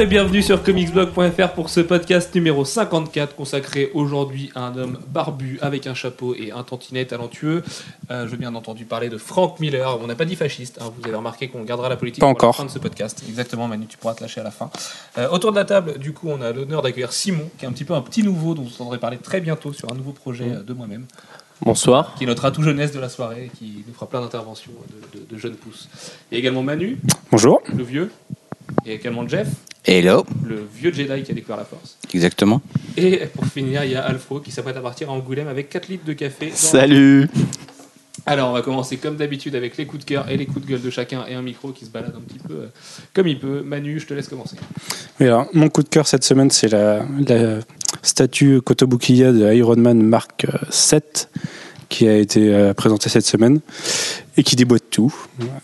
et bienvenue sur comicsblog.fr pour ce podcast numéro 54 consacré aujourd'hui à un homme barbu avec un chapeau et un tantinet talentueux. Euh, je veux bien entendu parler de Frank Miller. On n'a pas dit fasciste, hein. vous avez remarqué qu'on gardera la politique Pas pour encore. la fin de ce podcast. Exactement Manu, tu pourras te lâcher à la fin. Euh, autour de la table, du coup, on a l'honneur d'accueillir Simon, qui est un petit peu un petit nouveau dont vous entendrez parler très bientôt sur un nouveau projet euh, de moi-même, Bonsoir. qui est notre atout jeunesse de la soirée, qui nous fera plein d'interventions de, de- de jeunes pousses. A également Manu, Bonjour. le vieux, et également Jeff, Hello. le vieux Jedi qui a découvert la force. Exactement. Et pour finir, il y a Alfro qui s'apprête à partir à Angoulême avec 4 litres de café. dans- Salut. Alors, on va commencer comme d'habitude avec les coups de cœur et les coups de gueule de chacun et un micro qui se balade un petit peu euh, comme il peut. Manu, je te laisse commencer. Oui, alors, mon coup de cœur cette semaine, c'est la, la statue Kotobukiya de Iron Man Mark euh, 7 qui a été euh, présentée cette semaine et qui déboîte tout.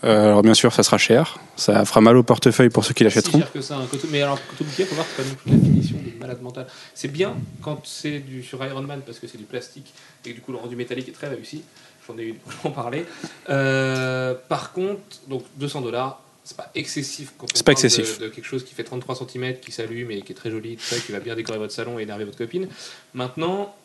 Euh, alors bien sûr, ça sera cher, ça fera mal au portefeuille pour ceux qui l'achèteront. cher que ça, un coteau. Mais alors, coteau bouquet, faut voir que c'est pas non plus la finition de malade mental. C'est bien quand c'est du sur Iron Man parce que c'est du plastique et que du coup le rendu métallique est très réussi. J'en ai eu j'en parlais. Euh, par contre, donc 200 dollars. C'est pas excessif quand on pas parle de- excessif. De, quelque chose qui fait 33 cm, qui s'allume et qui est très joli, tout ça, qui va bien décorer votre salon et énerver votre copine. Maintenant,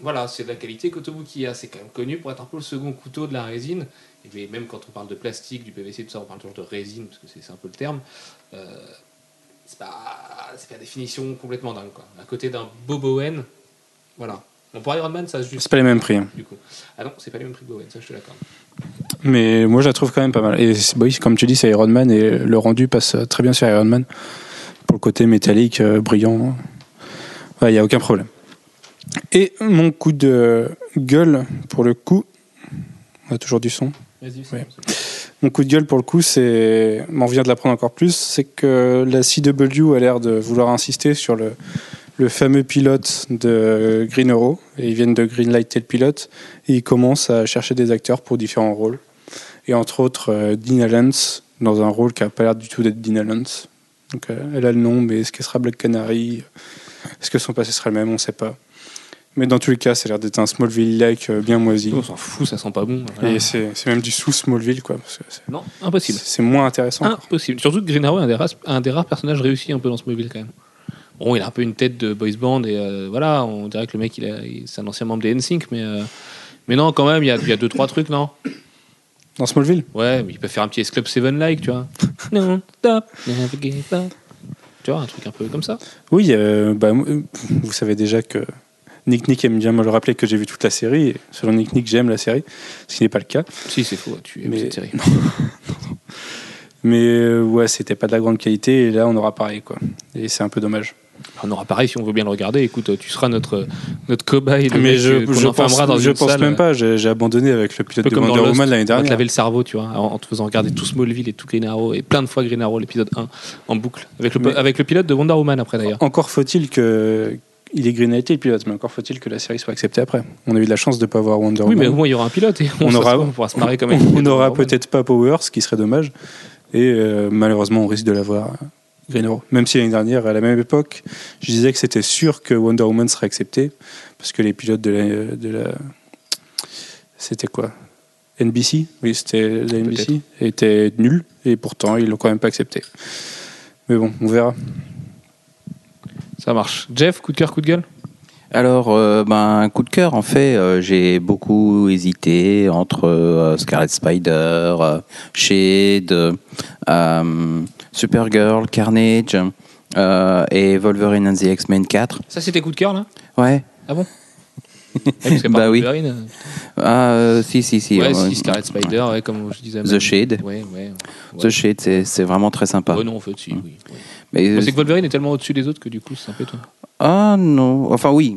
voilà, c'est de la qualité Kotobukiya. C'est quand même connu pour être un peu le second couteau de la résine. Et même quand on parle de plastique, du PVC, tout ça, on parle toujours de résine, parce que c'est un peu le terme. Euh, c'est pas, c'est pas la définition complètement dingue. Quoi. À côté d'un Bob Owen, voilà. Bon, pour Iron Man, ça se juste. C'est pas les mêmes prix. hein. Du coup. Ah non, c'est pas les mêmes prix que Bowen, ça je te l'accorde. Mais moi, je la trouve quand même pas mal. Et oui, comme tu dis, c'est Iron Man et le rendu passe très bien sur Iron Man. Pour le côté métallique, euh, brillant, il n'y a aucun problème. Et mon coup de gueule, pour le coup, on a toujours du son. Vas-y, Ouais. Mon coup de gueule pour le coup, c'est, on vient de l'apprendre encore plus, c'est que la CW a l'air de vouloir insister sur le, le fameux pilote de Green Arrow. Et ils viennent de Greenlighter le pilote et ils commencent à chercher des acteurs pour différents rôles. Et entre autres, euh, Dean Allens dans un rôle qui n'a pas l'air du tout d'être Dean Allens. Donc euh, elle a le nom, mais est-ce qu'elle sera Black Canary? Est-ce que son passé sera le même? On ne sait pas. Mais dans tous les cas, ça a l'air d'être un Smallville-like euh, bien moisi. On s'en fout, ça sent pas bon. Voilà. Et c'est c'est même du sous-Smallville, quoi. parce que c'est- Non, impossible. c'est moins intéressant. Impossible. Surtout que Green Arrow est un des, rares, un des rares personnages réussis un peu dans mobile quand même. Bon, il a un peu une tête de boys band et euh, voilà, on dirait que le mec, il c'est un ancien membre des NSYNC, mais, euh, mais non, quand même, il y a, il y a deux, trois trucs, non Dans Smallville? Ouais, mais il peut faire un petit S Club 7-like, tu vois. non, stop, never give up. Tu vois, un truc un peu comme ça. Oui, euh, bah, vous savez déjà que Nick Nick aime bien me le rappeler que j'ai vu toute la série. Et selon Nick Nick, j'aime la série, ce qui n'est pas le cas. Si, c'est faux, tu aimes Mais- cette série. Mais euh, ouais, c'était pas de la grande qualité et là, on aura pareil, quoi. Et c'est un peu dommage. On aura pareil si on veut bien le regarder. Écoute, tu seras notre, notre cobaye. Mais je, euh, je pense, dans je une pense salle, même euh, pas. J'ai abandonné avec le pilote de Wonder Woman l'année on va te dernière. laver le cerveau, tu vois, en en te faisant regarder tout Smallville et tout Green Arrow et plein de fois Green Arrow, l'épisode 1 en boucle. Avec le, Mais- avec le pilote de Wonder Woman après d'ailleurs. Encore faut-il que. Il est greenlighté le pilote, mais encore faut-il que la série soit acceptée après. On a eu de la chance de ne pas avoir Wonder Oui, mais au Woman. moins il y aura un pilote et on, On aura, on pourra se marrer comme on n'aura Woman. peut-être pas Powers, ce qui serait dommage. Et euh, malheureusement, on risque de l'avoir euh, Green Arrow. Même si l'année dernière, à la même époque, je disais que c'était sûr que Wonder Woman serait accepté. Parce que les pilotes de la. De la c'était quoi? NBC Oui, c'était la NBC. étaient nuls. Et pourtant, ils l'ont quand même pas accepté. Mais bon, on verra. Ça marche. Jeff, coup de cœur, coup de gueule? Alors, euh, ben, coup de cœur, en fait, euh, j'ai beaucoup hésité entre euh, Scarlet Spider, euh, Shade, Supergirl, Carnage et Wolverine and the X-Men 4. Ça c'était coup de cœur là? Ouais. Ah bon? Ouais, parce Bah oui. Wolverine, Ah, si, si, si. ouais, si, Scarlet Spider, ouais, comme je disais. The même. Shade. Ouais, ouais. The. Shade, c'est vraiment très sympa. Ouais, non, en fait, si, oui. oui. Mais, C'est que Wolverine est tellement au-dessus des autres que du coup, c'est un peu étonnant. ah non, enfin oui,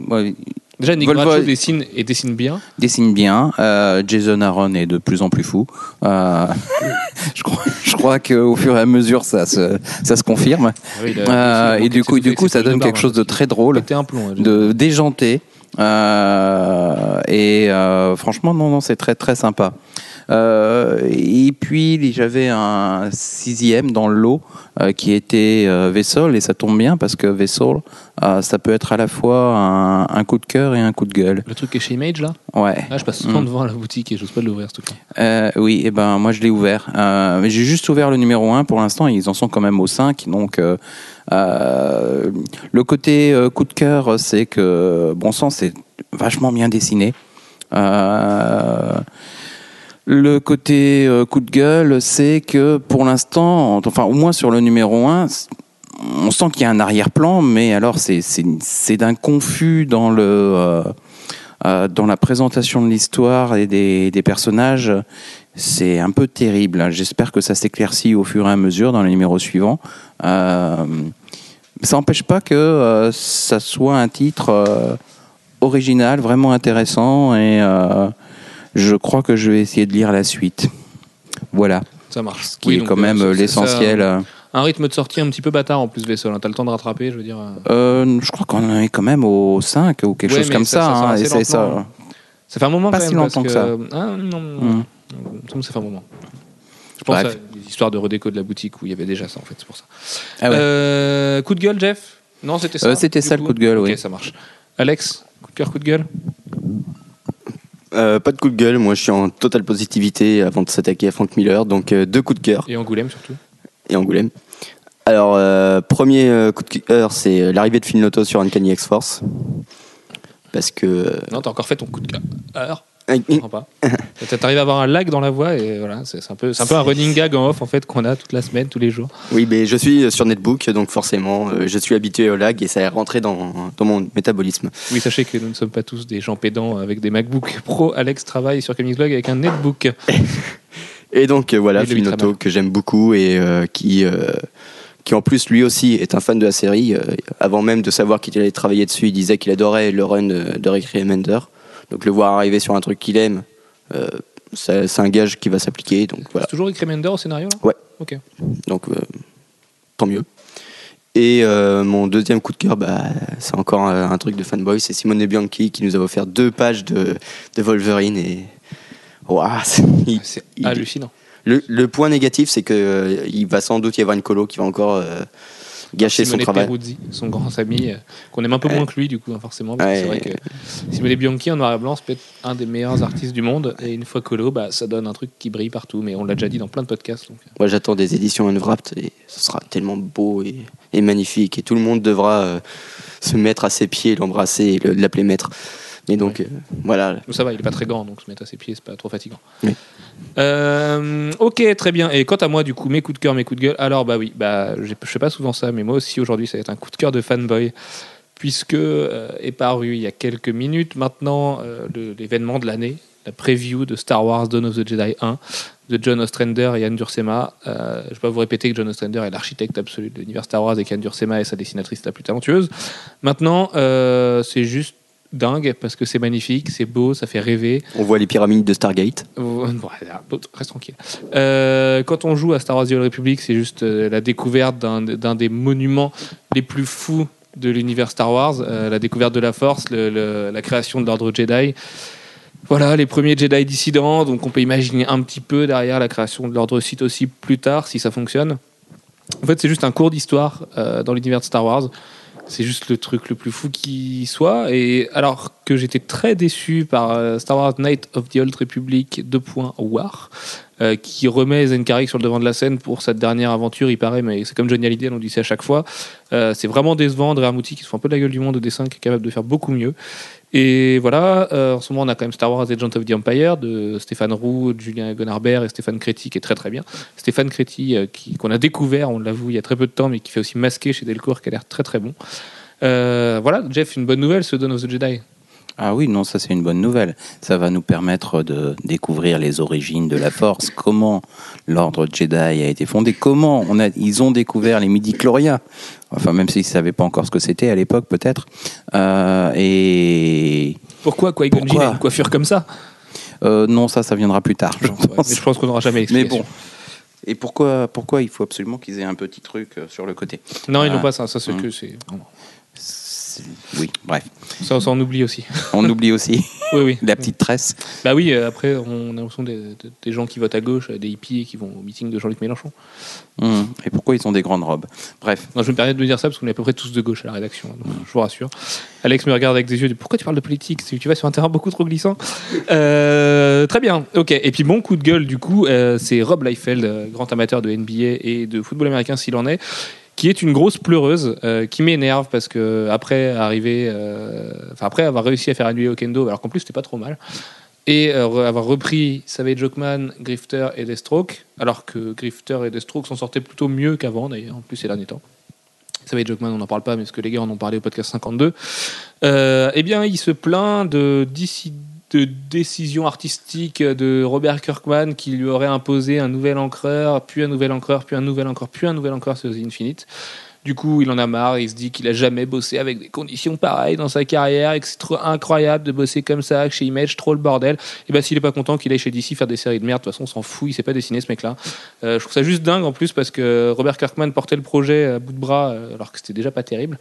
Déjà, Nick Volvo- dessine et dessine bien. dessine bien. Euh, Jason Aaron est de plus en plus fou. Euh, je crois, je crois qu'au fur et à mesure, ça se, ça se confirme. Ouais, il a- Euh, il a- et du coup, du coup, ça donne quelque chose de hein. très drôle, un plomb. de déjanté. Euh, et euh, franchement, non, non, c'est très, très sympa. Euh, et puis j'avais un sixième dans le lot euh, qui était euh, Vessel, et ça tombe bien parce que Vessel, euh, ça peut être à la fois un, un coup de cœur et un coup de gueule. Le truc qui est chez Image là? Ouais. Là, je passe souvent Mm. devant la boutique et j'ose pas l'ouvrir ce truc-là. Euh, oui, et ben moi je l'ai ouvert. J'ai juste ouvert le numéro 1 pour l'instant, ils en sont quand même au 5. Donc euh, le côté euh, coup de cœur, c'est que bon sang, c'est vachement bien dessiné. Euh, le côté euh, coup de gueule, c'est que pour l'instant, enfin au moins sur le numéro 1, on sent qu'il y a un arrière-plan, mais alors c'est d'un confus dans le euh, euh, dans la présentation de l'histoire et des, des personnages. C'est un peu terrible. J'espère que ça s'éclaircit au fur et à mesure dans les numéros suivants. Ça n'empêche pas que ça soit un titre original, vraiment intéressant, et je crois que je vais essayer de lire la suite. Voilà, Ça marche. ce qui Oui, est quand euh, même euh, l'essentiel. euh. Un rythme de sortie un petit peu bâtard en plus, Vessel. hein. T'as le temps de rattraper, je veux dire. euh. Je crois qu'on est quand même au 5 ou quelque Ouais, chose comme ça- ça. ça hein, et c'est ça. fait un moment Pas quand si même. longtemps parce que ça. Ah, non, non. Mm. Ça fait un moment. Je pense Bref. à des histoires de redéco de la boutique où il y avait déjà ça en fait, c'est pour ça. Ah ouais. Euh, coup de gueule, Jeff? Non, c'était ça. Euh, c'était ça, le coup de gueule, oui. ça marche. Alex, coup de cœur, coup de gueule? Euh, pas de coup de gueule, moi je suis en totale positivité avant de s'attaquer à Frank Miller, donc euh, deux coups de cœur Et Angoulême surtout. et Angoulême. Alors, euh, premier coup de cœur, c'est l'arrivée de Phil Noto sur Uncanny X-Force. Parce que. Non, t'as encore fait ton coup de cœur. Je comprends pas. T'arrives à avoir un lag dans la voix et voilà, c'est c'est un peu, c'est un peu un running gag en off en fait qu'on a toute la semaine, tous les jours. Oui, mais je suis sur Netbook, donc forcément, euh, je suis habitué au lag et ça est rentré dans, dans mon métabolisme. Oui, sachez que nous ne sommes pas tous des gens pédants avec des MacBook Pro. Alex travaille sur Comics Blog avec un netbook. Et donc euh, voilà, mal. que j'aime beaucoup et euh, qui, euh, qui en plus lui aussi est un fan de la série. Euh, avant même de savoir qu'il allait travailler dessus, il disait qu'il adorait le run de Rick Remender. Donc le voir arriver sur un truc qu'il aime, euh, c'est un gage qui va s'appliquer. Donc voilà. C'est toujours Rick Remender au scénario là? Ouais. Ok. Donc euh, tant mieux. Et euh, mon deuxième coup de cœur, bah, c'est encore un, un truc de fanboy, c'est Simone Bianchi qui nous a offert deux pages de, de Wolverine et Ouah, c'est- il- hallucinant. le, le point négatif, c'est que il va sans doute y avoir une colo qui va encore gâcher Simone son travail. Peruzzi, son grand ami, euh, qu'on aime un peu Ouais. moins que lui du coup, hein, forcément. Ouais. C'est vrai que Simone Bianchi en noir et blanc, c'est peut-être un des meilleurs artistes du monde. Et une fois colo, bah, ça donne un truc qui brille partout. Mais on l'a déjà dit dans plein de podcasts. Donc. Moi, j'attends des éditions Unwrapped et ce sera tellement beau et, et magnifique et tout le monde devra euh, se mettre à ses pieds, l'embrasser et le- l'appeler maître. Mais donc euh, voilà. Ça va, il est pas très grand, donc se mettre à ses pieds, c'est pas trop fatigant. Oui. Euh, ok, très bien. Et quant à moi, du coup, mes coups de cœur, mes coups de gueule. Alors, bah oui, bah, je fais pas souvent ça, mais moi aussi aujourd'hui, ça va être un coup de cœur de fanboy, puisque euh, est paru il y a quelques minutes maintenant euh, l'événement de l'année, la preview de Star Wars Dawn of the Jedi 1 de John Ostrander et Anne Dursema. Euh, je vais pas vous répéter que John Ostrander est l'architecte absolu de l'univers Star Wars et qu'Anne Dursema est sa dessinatrice la plus talentueuse. Maintenant, c'est juste dingue parce que c'est magnifique, c'est beau, ça fait rêver. On voit les pyramides de Stargate. Bon, reste tranquille. Euh, quand on joue à Star Wars The Old Republic, c'est juste euh, la découverte d'un d'un des monuments les plus fous de l'univers Star Wars, euh, la découverte de la Force, le- le- la création de l'ordre Jedi. Voilà, les premiers Jedi dissidents, donc on peut imaginer un petit peu derrière la création de l'ordre Sith aussi plus tard, si ça fonctionne. En fait, c'est juste un cours d'histoire euh, dans l'univers de Star Wars. C'est juste le truc le plus fou qui soit. Et alors que j'étais très déçu par euh, Star Wars Night of the Old Republic 2. War, euh, qui remet Zenkarik sur le devant de la scène pour cette dernière aventure, il paraît, mais c'est comme Johnny Hallyday, on dit ça à chaque fois. Euh, c'est vraiment décevant. André Armouti qui se fout un peu de la gueule du monde au dessin, qui est capable de faire beaucoup mieux. Et voilà, euh, en ce moment, on a quand même Star Wars Agent of the Empire de Stéphane Roux, Julien Gonarbert et Stéphane Créti, qui est très très bien. Stéphane Créti, euh, qu'on a découvert, on l'avoue, il y a très peu de temps, mais qui fait aussi masquer chez Delcourt, qui a l'air très très bon. Euh, voilà, Jeff, une bonne nouvelle, ce Dawn of the Jedi. Ah oui, non, ça c'est une bonne nouvelle. Ça va nous permettre de découvrir les origines de la Force, comment l'ordre Jedi a été fondé, comment on a, ils ont découvert les midi-chloriens. Enfin, même s'ils ne savaient pas encore ce que c'était à l'époque, peut-être. Euh, et Pourquoi Jinn Pourquoi a une coiffure comme ça? Euh, non, ça, ça viendra plus tard, je Mais pense. je pense qu'on n'aura jamais Mais bon. Et pourquoi, pourquoi il faut absolument qu'ils aient un petit truc euh, sur le côté? Non, ils n'ont pas ça. Ça, c'est Mm. que c'est. Oui, bref. Ça, ça, on oublie aussi. On oublie aussi Oui, oui. la petite tresse. Bah oui, euh, après, on a l'impression des, gens qui votent à gauche, euh, des hippies qui vont au meeting de Jean-Luc Mélenchon. Hum, Et pourquoi ils ont des grandes robes? Bref. Non, je me permets de dire ça parce qu'on est à peu près tous de gauche à la rédaction, hein, donc je vous rassure. Alex me regarde avec des yeux de pourquoi tu parles de politique? Tu vas sur un terrain beaucoup trop glissant. Euh, très bien, ok. Et puis bon coup de gueule du coup, euh, c'est Rob Liefeld, grand amateur de NBA et de football américain s'il en est, qui est une grosse pleureuse, euh, qui m'énerve parce que après arriver, euh, enfin après avoir réussi à faire annuler Okendo, alors qu'en plus c'était pas trop mal. Et euh, avoir repris Savage Oakman, Grifter et Deathstroke, alors que Grifter et Deathstroke s'en sortaient plutôt mieux qu'avant d'ailleurs, en plus ces derniers temps. Savage Oakman, on n'en parle pas, mais ce que les gars en ont parlé au podcast 52. Euh, eh bien, il se plaint de, déci- de décisions artistiques de Robert Kirkman qui lui aurait imposé un nouvel encreur, puis un nouvel encreur, puis un nouvel encreur, puis un nouvel encreur sur The Infinite. Du coup, il en a marre, il se dit qu'il a jamais bossé avec des conditions pareilles dans sa carrière et que c'est trop incroyable de bosser comme ça, chez Image, trop le bordel. Et ben, s'il est pas content qu'il aille chez DC faire des séries de merde, de toute façon, on s'en fout, il sait pas dessiner ce mec-là. Euh, je trouve ça juste dingue en plus parce que Robert Kirkman portait le projet à bout de bras euh, alors que c'était déjà pas terrible.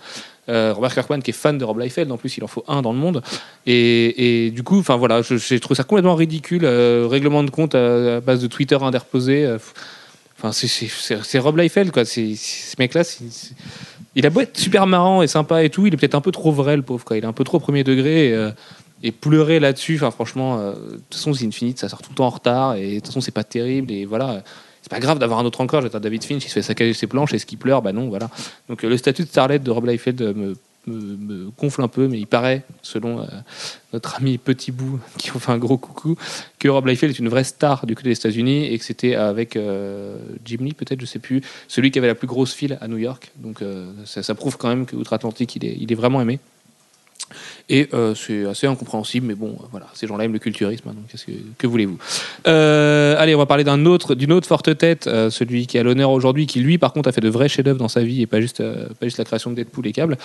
Euh, Robert Kirkman qui est fan de Rob Liefeld, en plus il en faut un dans le monde. Et, du coup, enfin voilà, j'ai trouvé ça complètement ridicule. règlement de compte à, à base de Twitter interposé. Enfin, c'est- Rob Liefeld, quoi. C'est- Ce mec-là, il a beau être super marrant et sympa et tout, il est peut-être un peu trop vrai, le pauvre, quoi. Il est un peu trop premier degré. Et, euh, pleurer là-dessus, enfin, franchement, euh, de toute façon, c'est Infinite, ça sort tout le temps en retard. Et de toute façon, c'est pas terrible. Et voilà. C'est pas grave d'avoir un autre encore. J'ai David Finch, il se fait saccager ses planches. Est-ce qu'il pleure? Bah non, voilà. Donc, euh, le statut de Starlet de Rob Liefeld me, me, gonfle un peu, mais il paraît, selon notre ami Petit Bout, qui ont fait un gros coucou, que Rob Liefeld est une vraie star du côté des États-Unis et que c'était avec euh, Jim Lee, peut-être, je sais plus, celui qui avait la plus grosse file à New York. Donc euh, ça, ça prouve quand même qu'outre-Atlantique, il est vraiment aimé. Et euh, c'est assez incompréhensible, mais bon, voilà, ces gens-là aiment le culturisme, hein, donc que, voulez-vous? Euh, Allez, on va parler d'un autre, d'une autre forte tête, euh, celui qui a l'honneur aujourd'hui, qui lui, par contre, a fait de vrais chefs-d'œuvre dans sa vie et pas juste, pas juste la création de Deadpool et câbles.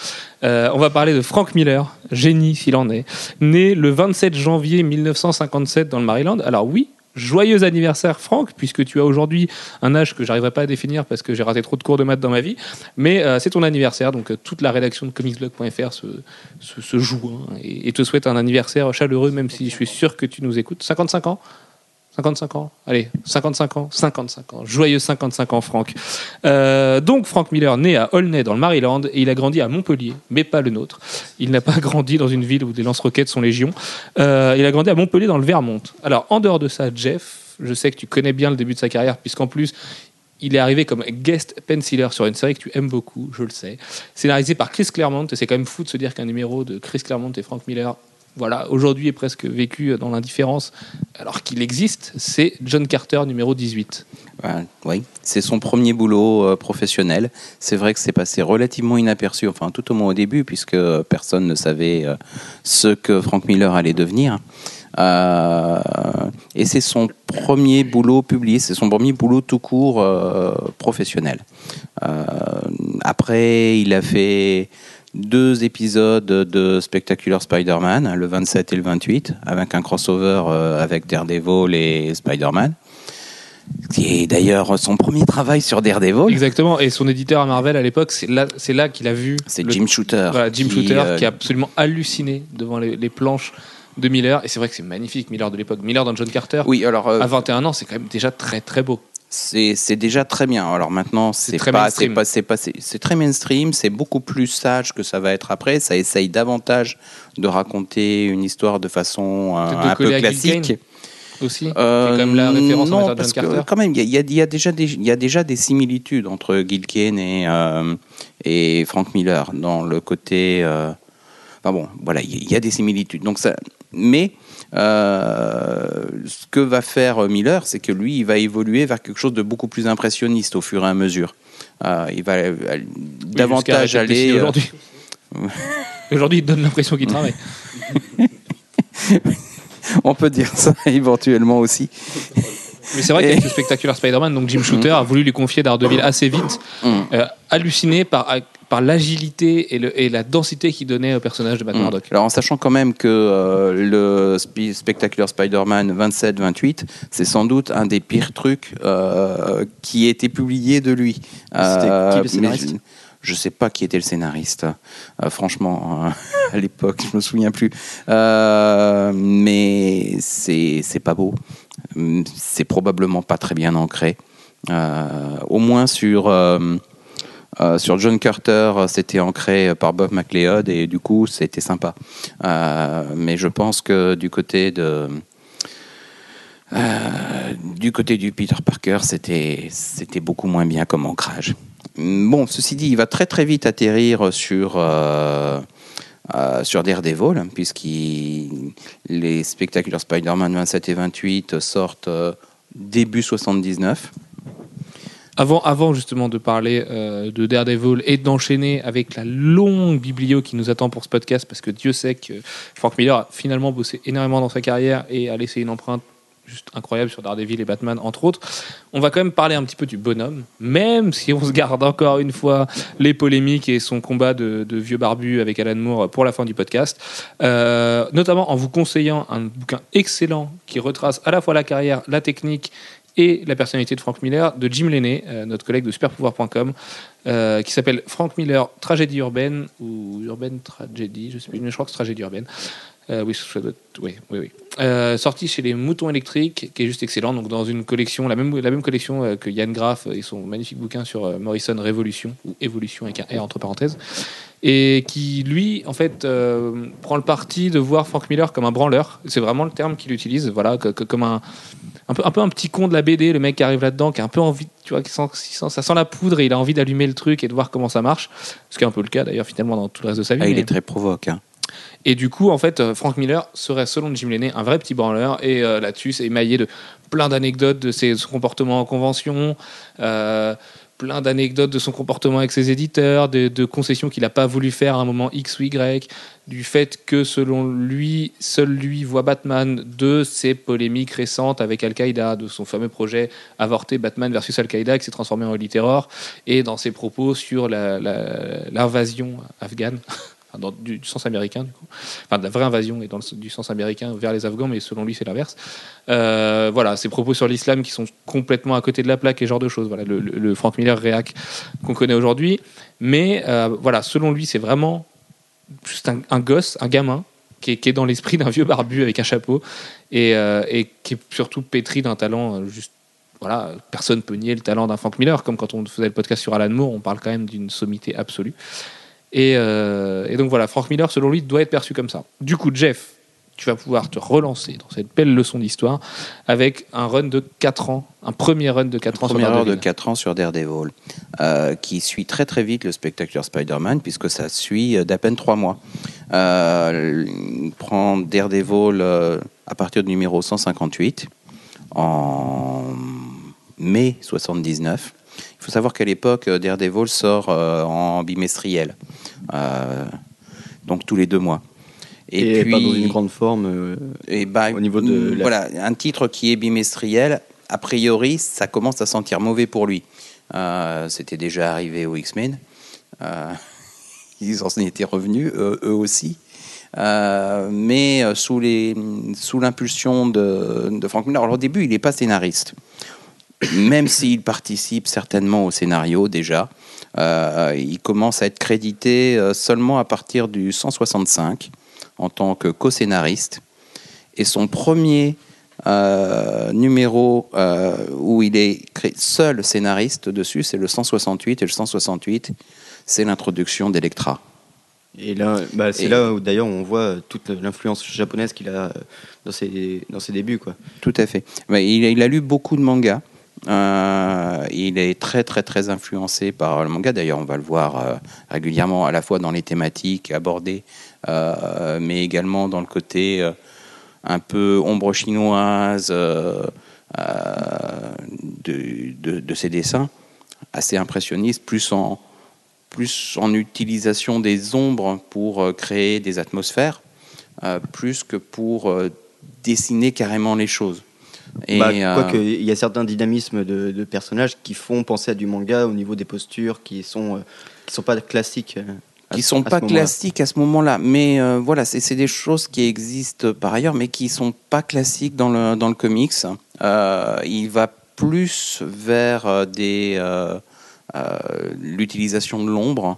On va parler de Frank Miller, génie s'il en est, né le 27 janvier 1957 dans le Maryland. Alors oui, joyeux anniversaire Franck, puisque tu as aujourd'hui un âge que j'arriverai pas à définir parce que j'ai raté trop de cours de maths dans ma vie, mais euh, c'est ton anniversaire, donc euh, toute la rédaction de comicsblog.fr se, joue hein, et, et te souhaite un anniversaire chaleureux, même si je suis sûr que tu nous écoutes. 55 ans 55 ans Allez, 55 ans 55 ans. Joyeux 55 ans, Franck. Euh, donc, Frank Miller, né à Aulnay, dans le Maryland, et il a grandi à Montpellier, mais pas le nôtre. Il n'a pas grandi dans une ville où des lance-roquettes sont légion. Euh, il a grandi à Montpellier, dans le Vermont. Alors, en dehors de ça, Jeff, je sais que tu connais bien le début de sa carrière, puisqu'en plus, il est arrivé comme guest penciler sur une série que tu aimes beaucoup, je le sais. Scénarisé par Chris Claremont, et c'est quand même fou de se dire qu'un numéro de Chris Claremont et Frank Miller, voilà, aujourd'hui est presque vécu dans l'indifférence, alors qu'il existe, c'est John Carter numéro 18. Ouais, oui, c'est son premier boulot euh, professionnel. C'est vrai que c'est passé relativement inaperçu, enfin tout au moins au début, puisque personne ne savait euh, ce que Frank Miller allait devenir. Euh, et c'est son premier boulot publié, c'est son premier boulot tout court professionnel. Après, il a fait deux épisodes de Spectacular Spider-Man, le 27 et le 28, avec un crossover euh, avec Daredevil et Spider-Man qui est d'ailleurs son premier travail sur Daredevil. Exactement, et son éditeur à Marvel à l'époque, c'est là, c'est là qu'il a vu. C'est le- Jim Shooter. Voilà, Jim qui, Shooter euh, qui a absolument halluciné devant les, les planches de Miller. Et c'est vrai que c'est magnifique, Miller de l'époque. Miller dans John Carter, Oui, alors euh, à 21 ans, c'est quand même déjà très très beau. C'est déjà très bien. Alors maintenant, c'est très pas, c'est pas, c'est pas, c'est c'est très mainstream. C'est beaucoup plus sage que ça va être après. Ça essaye davantage de raconter une histoire de façon euh, de un peu classique. Aussi. Euh, quand même la référence en non, parce John que Carter. quand même, il y a, y y déjà des, il y a déjà des similitudes entre Gil Kane et, euh, et Frank Miller dans le côté. euh, enfin bon, voilà, il y y a des similitudes. Donc ça, mais euh, ce que va faire Miller, c'est que lui, il va évoluer vers quelque chose de beaucoup plus impressionniste au fur et à mesure. Euh, il va euh, Oui, davantage aller. euh, Aujourd'hui, Aujourd'hui, il donne l'impression qu'il travaille. on peut dire ça éventuellement aussi. Mais c'est vrai Et- qu'avec le spectaculaire Spider-Man, donc Jim Shooter a voulu lui confier Daredevil assez vite, Mm. euh, halluciné par, par l'agilité et, le- et la densité qu'il donnait au personnage de Matt Mm. Murdock. Alors en sachant quand même que euh, le Spe- Spectacular Spider-Man 27-28, c'est sans doute un des pires trucs euh, qui ait été publié de lui. C'était qui le mais scénariste je, sais pas qui était le scénariste. Euh, franchement, à l'époque, je me souviens plus. Euh, mais c'est c'est pas beau. C'est probablement pas très bien ancré. Euh, au moins sur euh, euh, sur John Carter, c'était ancré par Bob McLeod et du coup, c'était sympa. Mais je pense que du côté de du côté du Peter Parker, c'était beaucoup moins bien comme ancrage. Bon, ceci dit, il va très très vite atterrir sur euh, sur Daredevil, hein, puisqu'il les Spectacular Spider-Man 27 et 28 sortent euh, début 79. Avant, avant justement de parler euh, de Daredevil et d'enchaîner avec la longue biblio qui nous attend pour ce podcast, parce que Dieu sait que Frank Miller a finalement bossé énormément dans sa carrière et a laissé une empreinte juste incroyable sur Daredevil et Batman, entre autres. On va quand même parler un petit peu du bonhomme, même si on se garde encore une fois les polémiques et son combat de, vieux barbu avec Alan Moore pour la fin du podcast, Euh, notamment en vous conseillant un bouquin excellent qui retrace à la fois la carrière, la technique et la personnalité de Frank Miller de Jim Lenné, euh, notre collègue de superpouvoir.com, euh, qui s'appelle Frank Miller Tragédie urbaine ou Urbaine Tragédie, je sais plus, mais je crois que c'est Tragédie urbaine. Euh, oui, oui, oui, sorti chez les Moutons électriques, qui est juste excellent. Donc dans une collection, la même collection que Yann Graff et son magnifique bouquin sur Morrison Révolution ou Évolution avec un R entre parenthèses, et qui lui en fait prend le parti de voir Frank Miller comme un branleur. C'est vraiment le terme qu'il utilise. Voilà, comme un un peu, un peu un petit con de la BD, le mec qui arrive là-dedans, qui a un peu envie, tu vois, qui sent, ça sent la poudre et il a envie d'allumer le truc et de voir comment ça marche. Ce qui est un peu le cas d'ailleurs finalement dans tout le reste de sa vie. Ah, il mais- est très provoque. hein. et du coup, en fait, euh, Frank Miller serait, selon Jim Lenné, un vrai petit branleur. Et euh, là-dessus, c'est émaillé de plein d'anecdotes de ses, son comportement en convention, euh, plein d'anecdotes de son comportement avec ses éditeurs, de, concessions qu'il n'a pas voulu faire à un moment X ou Y, du fait que, selon lui, seul lui voit Batman, de ses polémiques récentes avec Al-Qaïda, de son fameux projet avorté Batman versus Al-Qaïda qui s'est transformé en Elite Terror, et dans ses propos sur l'invasion afghane. Dans, du, sens américain, du coup. Enfin, de la vraie invasion et dans le, du sens américain vers les Afghans, mais selon lui, c'est l'inverse. Euh, voilà, ses propos sur l'islam qui sont complètement à côté de la plaque et genre de choses. Voilà, le, le- Frank Miller réac qu'on connaît aujourd'hui. Mais euh, voilà, selon lui, c'est vraiment juste un, gosse, un gamin, qui est, est dans l'esprit d'un vieux barbu avec un chapeau et, euh, et qui est surtout pétri d'un talent juste. Voilà, personne peut nier le talent d'un Frank Miller, comme quand on faisait le podcast sur Alan Moore, on parle quand même d'une sommité absolue. Et, euh, et donc voilà, Frank Miller, selon lui, doit être perçu comme ça. Du coup, Jeff, tu vas pouvoir te relancer dans cette belle leçon d'histoire avec un run de 4 ans, un premier run de 4 ans sur heure de Daredevil. 4 ans sur Daredevil, euh, qui suit très très vite le Spectacular Spider-Man, puisque ça suit euh, d'à peine 3 mois. Euh, il prend Daredevil euh, à partir du numéro 158 en mai 79. Il faut savoir qu'à l'époque, euh, Daredevil sort euh, en bimestriel, euh, donc tous les deux mois. Et, pas dans une grande forme. euh, Et bah, Au niveau de mm, la- voilà, un titre qui est bimestriel, a priori, ça commence à sentir mauvais pour lui. Euh, C'était déjà arrivé aux X-Men. Euh, ils en étaient revenus, eux, aussi. Mais sous les sous l'impulsion de, de Frank Miller. Alors au début, il n'est pas scénariste, même s'il participe certainement au scénario déjà. Euh, il commence à être crédité euh, seulement à partir du 165 en tant que co-scénariste. Et son premier euh, numéro euh, où il est seul scénariste dessus, c'est le 168. Et le 168, c'est l'introduction d'Electra. Et là, bah, c'est là où d'ailleurs on voit toute l'influence japonaise qu'il a dans ses, dans ses débuts. Quoi. Tout à fait. Mais il, a- il a lu beaucoup de mangas. Euh, il est très très très influencé par le manga. D'ailleurs, on va le voir euh, régulièrement, à la fois dans les thématiques abordées, euh, mais également dans le côté un peu ombre chinoise de, de, ses dessins, assez impressionnistes, plus en plus en utilisation des ombres pour créer des atmosphères, plus que pour dessiner carrément les choses. Et, Bah, euh, Quoique, il y a certains dynamismes de, de personnages qui font penser à du manga au niveau des postures qui sont, euh, qui sont pas classiques. euh, à qui sont pas classiques à ce moment-là, mais euh, voilà, c'est des choses qui existent par ailleurs, mais qui sont pas classiques dans le dans le comics. Euh, il va plus vers des euh, l'utilisation de l'ombre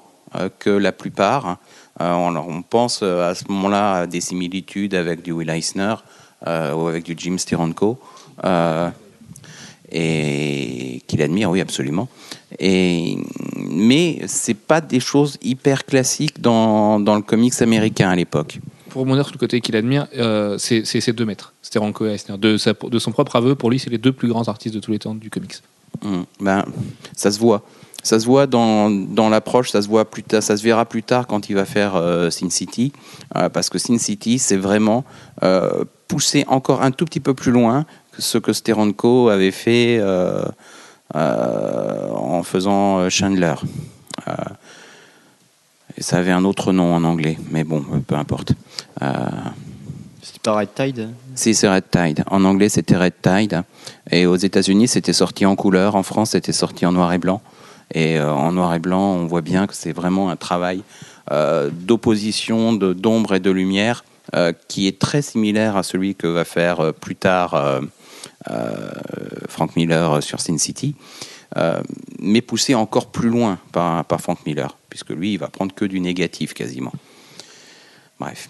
que la plupart. On, on pense à ce moment-là à des similitudes avec du Will Eisner ou avec du Jim Steranko. Euh, et qu'il admire, oui, absolument. Et, mais c'est pas des choses hyper classiques dans, dans le comics américain à l'époque. Pour rebondir sur le côté qu'il admire, euh, c'est ses deux maîtres, Steranko et Eisner. De, sa- de son propre aveu, pour lui, c'est les deux plus grands artistes de tous les temps du comics. Mm. Ben, ça se voit. Ça se voit dans, dans l'approche, ça se voit plus tard, ça se verra plus tard quand il va faire euh, Sin City, Euh, parce que Sin City, c'est vraiment pousser encore un tout petit peu plus loin ce que Steranko avait fait euh, euh, en faisant euh, Chandler. Et ça avait un autre nom en anglais, mais bon, peu importe. C'était pas Red Tide si, c'est Red Tide. En anglais, c'était Red Tide. Et aux États-Unis, c'était sorti en couleur. En France, c'était sorti en noir et blanc. Et en noir et blanc, on voit bien que c'est vraiment un travail d'opposition, d'ombre et de lumière euh, qui est très similaire à celui que va faire euh, plus tard Frank Miller sur Sin City, euh, mais poussé encore plus loin par, Frank Miller, puisque lui, il va prendre que du négatif quasiment. Bref.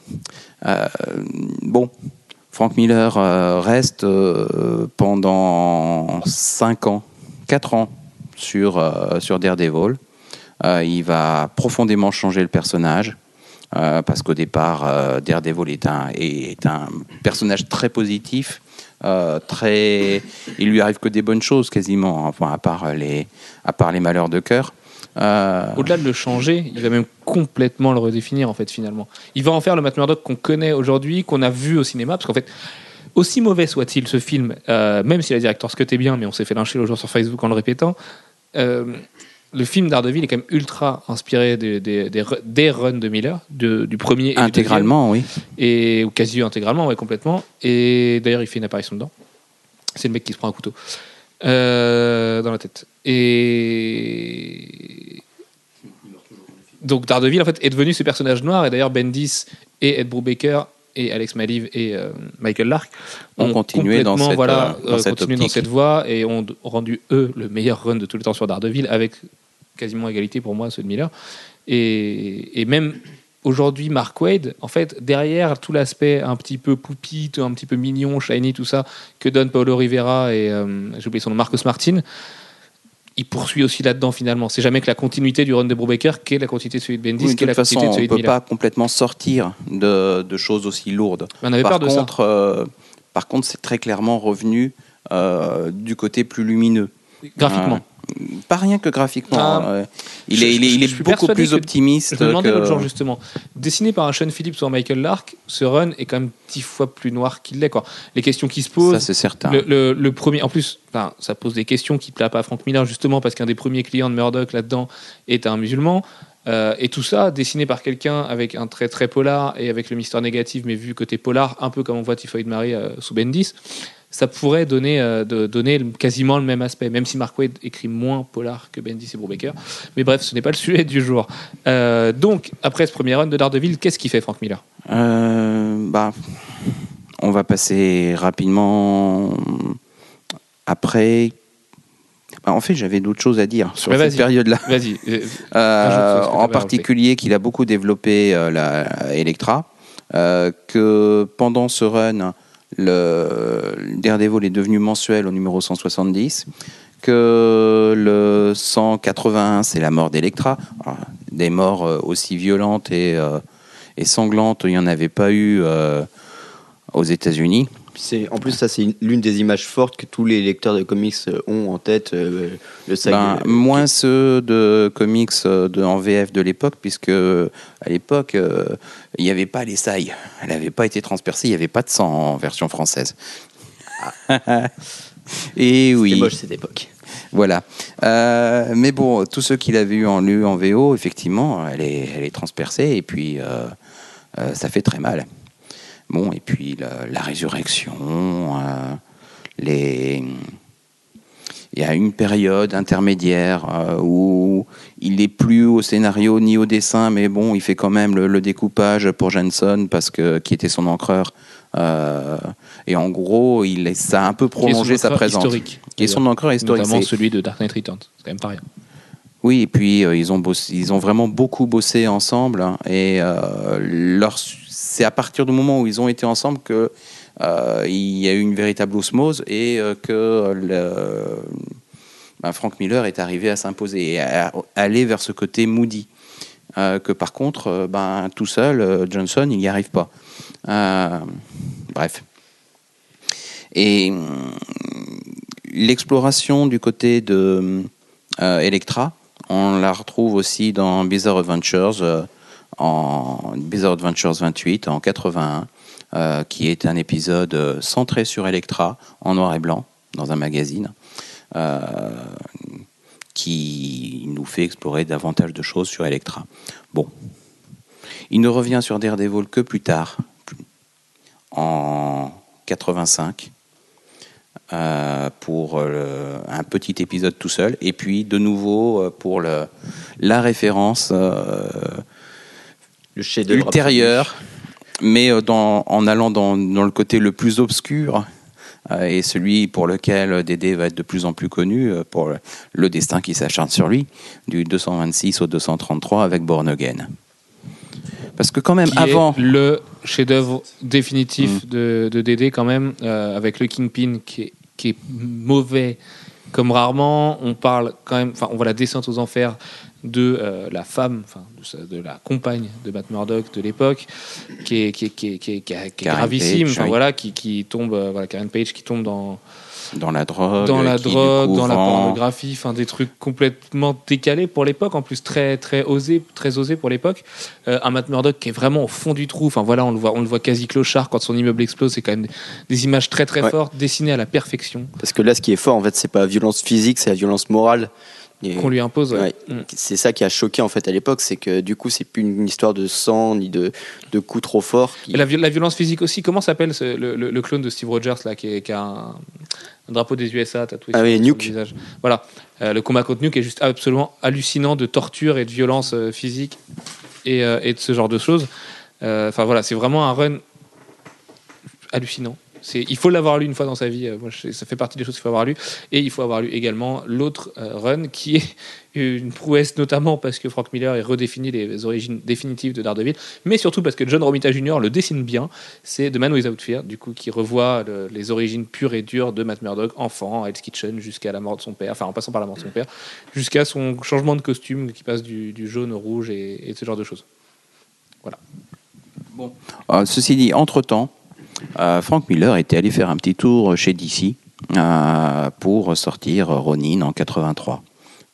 Euh, bon, Frank Miller euh, reste euh, pendant 5 ans, 4 ans sur, euh, sur Daredevil. Euh, il va profondément changer le personnage. euh, parce qu'au départ, euh, Daredevil est un, est un personnage très positif, euh, très, il lui arrive que des bonnes choses quasiment, enfin à part les, à part les malheurs de cœur. Euh, Au-delà de le changer, il va même complètement le redéfinir en fait finalement. Il va en faire le Matt Murdock qu'on connaît aujourd'hui, qu'on a vu au cinéma, parce qu'en fait, aussi mauvais soit-il ce film, euh, même si la director's cut est bien, mais on s'est fait lyncher le jour sur Facebook en le répétant, le film Daredevil est quand même ultra inspiré des, des, des, des runs de Miller, de- du premier et du intégralement, oui. deuxième, et ou quasi intégralement, ouais, complètement. Et d'ailleurs, il fait une apparition dedans. C'est le mec qui se prend un couteau euh, dans la tête. Et donc Daredevil en fait est devenu ce personnage noir et d'ailleurs Bendis et Ed Brubaker et Alex Maliv et euh, Michael Lark Ont continué dans complètement, cette, voilà, euh, dans euh, cette continué dans optique. cette voie et ont rendu eux le meilleur run de tous les temps sur Daredevil avec quasiment égalité pour moi ceux de Miller et, et même aujourd'hui Mark Wade en fait derrière tout l'aspect un petit peu poupi un petit peu mignon shiny tout ça que donne Paolo Rivera et euh, j'ai oublié son nom Marcus Martin il poursuit aussi là-dedans finalement. C'est jamais que la continuité du run de Brubaker qui est la continuité de celui de Bendis, Oui, qui est la façon, continuité de on celui ne de peut Miller. pas complètement sortir de, de choses aussi lourdes. Mais on avait par peur de ça. contre, euh, par contre, c'est très clairement revenu euh, du côté plus lumineux. Graphiquement. Pas rien que graphiquement. Ah. euh, il Je- est, il est, je- il est je suis beaucoup plus que- optimiste. Je me demandais que- l'autre jour justement. Dessiné par un Sean Phillips ou un Michael Lark, ce run est quand même dix fois plus noir qu'il l'est. quoi. Les questions qui se Ça, posent. c'est certain. Le, le- le premier, en plus, enfin, ça pose des questions qui plaisent pas à Frank Miller justement parce qu'un des premiers clients de Murdoch là-dedans est un musulman. Euh, et tout ça dessiné par quelqu'un avec un trait très polar et avec le mystère négatif, mais vu côté polar, un peu comme on voit Typhoid Mary euh, sous Bendis, ça pourrait donner, euh, de- donner quasiment le même aspect, même si Mark Wade écrit moins polar que Bendis et Brubaker. Mais bref, ce n'est pas le sujet du jour. Euh, donc, après ce premier run de Daredevil, qu'est-ce qu'il fait Frank Miller? Euh, bah, on va passer rapidement après. Bah, en fait, j'avais d'autres choses à dire sur Mais cette période-là. Vas-y. en particulier qu'il a beaucoup développé la Electra, que pendant ce run, le Daredevil est devenu mensuel au numéro 170, que le 181 c'est la mort d'Electra, Alors, des morts euh, aussi violentes et, euh, et sanglantes, il n'y en avait pas eu euh, aux États-Unis. C'est en plus ça c'est une- l'une des images fortes que tous les lecteurs de comics euh, ont en tête. euh, le sac. Ben, moins ceux de comics euh, de, en VF de l'époque, puisque à l'époque, euh, il n'y avait pas les sailles. Elle n'avait pas été transpercée, il n'y avait pas de sang en version française. Et C'était oui, moche cette époque. voilà. Euh, mais bon, tous ceux qui l'avaient eu en lu en VO, effectivement, elle est, elle est transpercée et puis ça fait très mal. Bon, et puis la, la résurrection, euh, les. Il y a une période intermédiaire euh, où il n'est plus au scénario ni au dessin, mais bon, il fait quand même le, le découpage pour Jensen parce que qui était son encreur. Euh, et en gros, il ça a un peu prolongé sa présence. historique. Qui est son encreur historique. Notamment celui de Dark Knight Returns. C'est quand même pas rien. Oui, et puis euh, ils, ont bossé- ils ont vraiment beaucoup bossé ensemble. hein, et euh, leur- c'est à partir du moment où ils ont été ensemble que euh, il y a eu une véritable osmose et euh, que ben, Frank Miller est arrivé à s'imposer et à, aller vers ce côté moody. Euh, que par contre, ben, tout seul, Johnson, il n'y arrive pas. Bref. Et hum, l'exploration du côté de Electra, on la retrouve aussi dans Bizarre Adventures, en Bizarre Adventures 28 en 81, euh, qui est un épisode euh, centré sur Electra en noir et blanc dans un magazine. euh, qui nous fait explorer davantage de choses sur Electra. Bon, il ne revient sur Daredevil que plus tard, en 85, euh, pour un petit épisode tout seul, et puis de nouveau pour la référence Le mais euh, dans, en allant dans, dans le côté le plus obscur. euh, Et celui pour lequel Dédé va être de plus en plus connu, euh, pour le- le destin qui s'acharne sur lui, du 226 au 233 avec Born Again. Parce que quand même, Qui avant... est le chef-d'œuvre définitif de, de Dédé quand même, euh, avec le Kingpin qui est, qui est mauvais comme rarement. On parle quand même, enfin, on voit la descente aux enfers de euh, la femme, enfin, de, la compagne de Matt Murdock de l'époque, qui est, qui est, qui est, qui est- qui est- qui est Karen gravissime. Page, Enfin, oui. voilà, qui, qui tombe, euh, voilà, Karen Page qui tombe dans dans la drogue, dans la drogue, dans la pornographie, enfin des trucs complètement décalés pour l'époque, en plus très très osé, très osé pour l'époque. Euh, un Matt Murdock qui est vraiment au fond du trou. Enfin voilà, on le voit, on le voit quasi clochard quand son immeuble explose. C'est quand même des, des images très très Ouais. fortes, dessinées à la perfection, Parce que là, ce qui est fort, en fait, c'est pas la violence physique, c'est la violence morale. Qu'on lui impose. ouais. Ouais. Mm. C'est ça qui a choqué en fait à l'époque, c'est que du coup, c'est plus une histoire de sang ni de, de coups trop forts. qui- la, vi- la violence physique aussi. Comment s'appelle le, le- le clone de Steve Rogers là, qui, est- qui a un, un drapeau des USA tatoué Ah sur, oui, sur Nuke. le visage. Voilà, Euh, le combat contre Nuke est juste absolument hallucinant de torture et de violence euh, physique et, euh, et de ce genre de choses. Enfin voilà, c'est vraiment un run hallucinant. Il faut l'avoir lu une fois dans sa vie. euh, Moi, ça fait partie des choses qu'il faut avoir lu. Et il faut avoir lu également l'autre euh, run qui est une prouesse, notamment parce que Frank Miller a redéfini les origines définitives de Daredevil, mais surtout parce que John Romita Jr. le dessine bien. C'est The Man Without Fear, du coup, qui revoit le- les origines pures et dures de Matt Murdock, enfant, à Hell's Kitchen, jusqu'à la mort de son père, enfin en passant par la mort de son père, jusqu'à son changement de costume qui passe du, jaune au rouge et, ce genre de choses. Euh, ceci dit, entre-temps, Frank Miller était allé faire un petit tour chez DC euh, pour sortir Ronin en 83,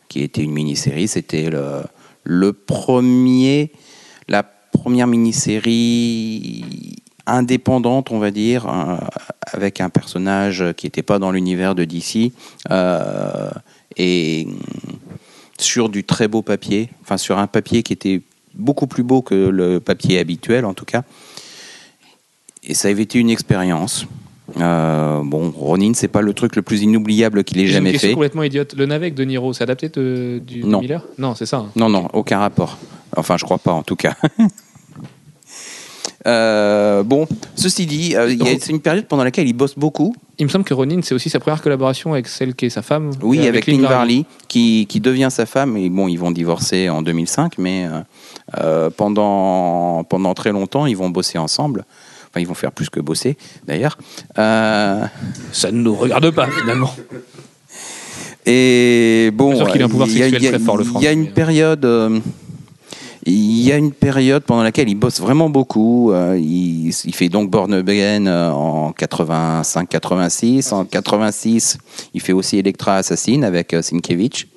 qui était une mini-série. C'était le, premier, la première mini-série indépendante, on va dire, euh, avec un personnage qui n'était pas dans l'univers de DC euh, et sur du très beau papier, enfin sur un papier qui était beaucoup plus beau que le papier habituel en tout cas. Et ça avait été une expérience. Euh, bon, Ronin, c'est pas le truc le plus inoubliable qu'il ait une jamais question fait. complètement idiote. Le navet avec De Niro, c'est adapté de, du Non. Miller Non, c'est ça. hein. Non, non, aucun rapport. Enfin, je crois pas en tout cas. Euh, bon, ceci dit, euh, c'est une période pendant laquelle il bosse beaucoup. Il me semble que Ronin, c'est aussi sa première collaboration avec celle qui est sa femme. Oui, euh, avec, Lynn Varley, qui, qui devient sa femme. Et bon, ils vont divorcer en 2005, mais pendant, pendant très longtemps, ils vont bosser ensemble. Enfin, ils vont faire plus que bosser, d'ailleurs. Euh, Ça ne nous regarde pas, finalement. Et bon, il y a- sexuel il y a- très fort, le Il y Franck, a une période, euh, il y a une période pendant laquelle il bosse vraiment beaucoup. euh, il, il fait donc Born Again en 85-86. En 86, il fait aussi Electra Assassin avec Sienkiewicz.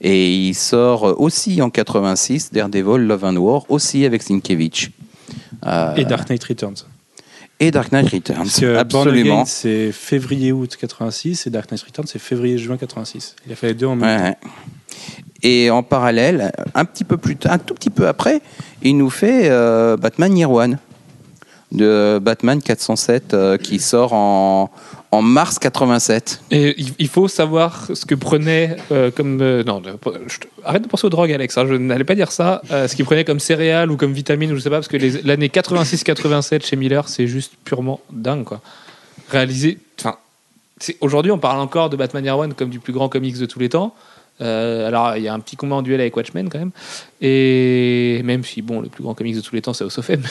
Et il sort aussi en 86 Daredevil Love and War, aussi avec Sienkiewicz. Euh, Et Dark Knight Returns. Et Dark Knight Returns. Parce que Absolument. C'est février-août 86 et Dark Knight Returns, c'est février-juin 86. Il a fait les deux en même Ouais, temps. ouais. Et en parallèle, un petit peu plus un tout petit peu après, il nous fait euh, Batman Year One de Batman 407 euh, qui sort en, en mars 87. Et il- faut savoir ce que prenait euh, comme. euh, non, de- je te- arrête de penser aux drogues, Alex. hein, je n'allais pas dire ça. euh, ce qu'il prenait comme céréales ou comme vitamines, ou je sais pas, parce que les- l'année 86-87 chez Miller, c'est juste purement dingue, quoi. Réalisé. Enfin, c'est- aujourd'hui, on parle encore de Batman Year One comme du plus grand comics de tous les temps. Euh, alors, il y a un petit combat en duel avec Watchmen quand même. Et même si, bon, le plus grand comics de tous les temps, c'est House of M.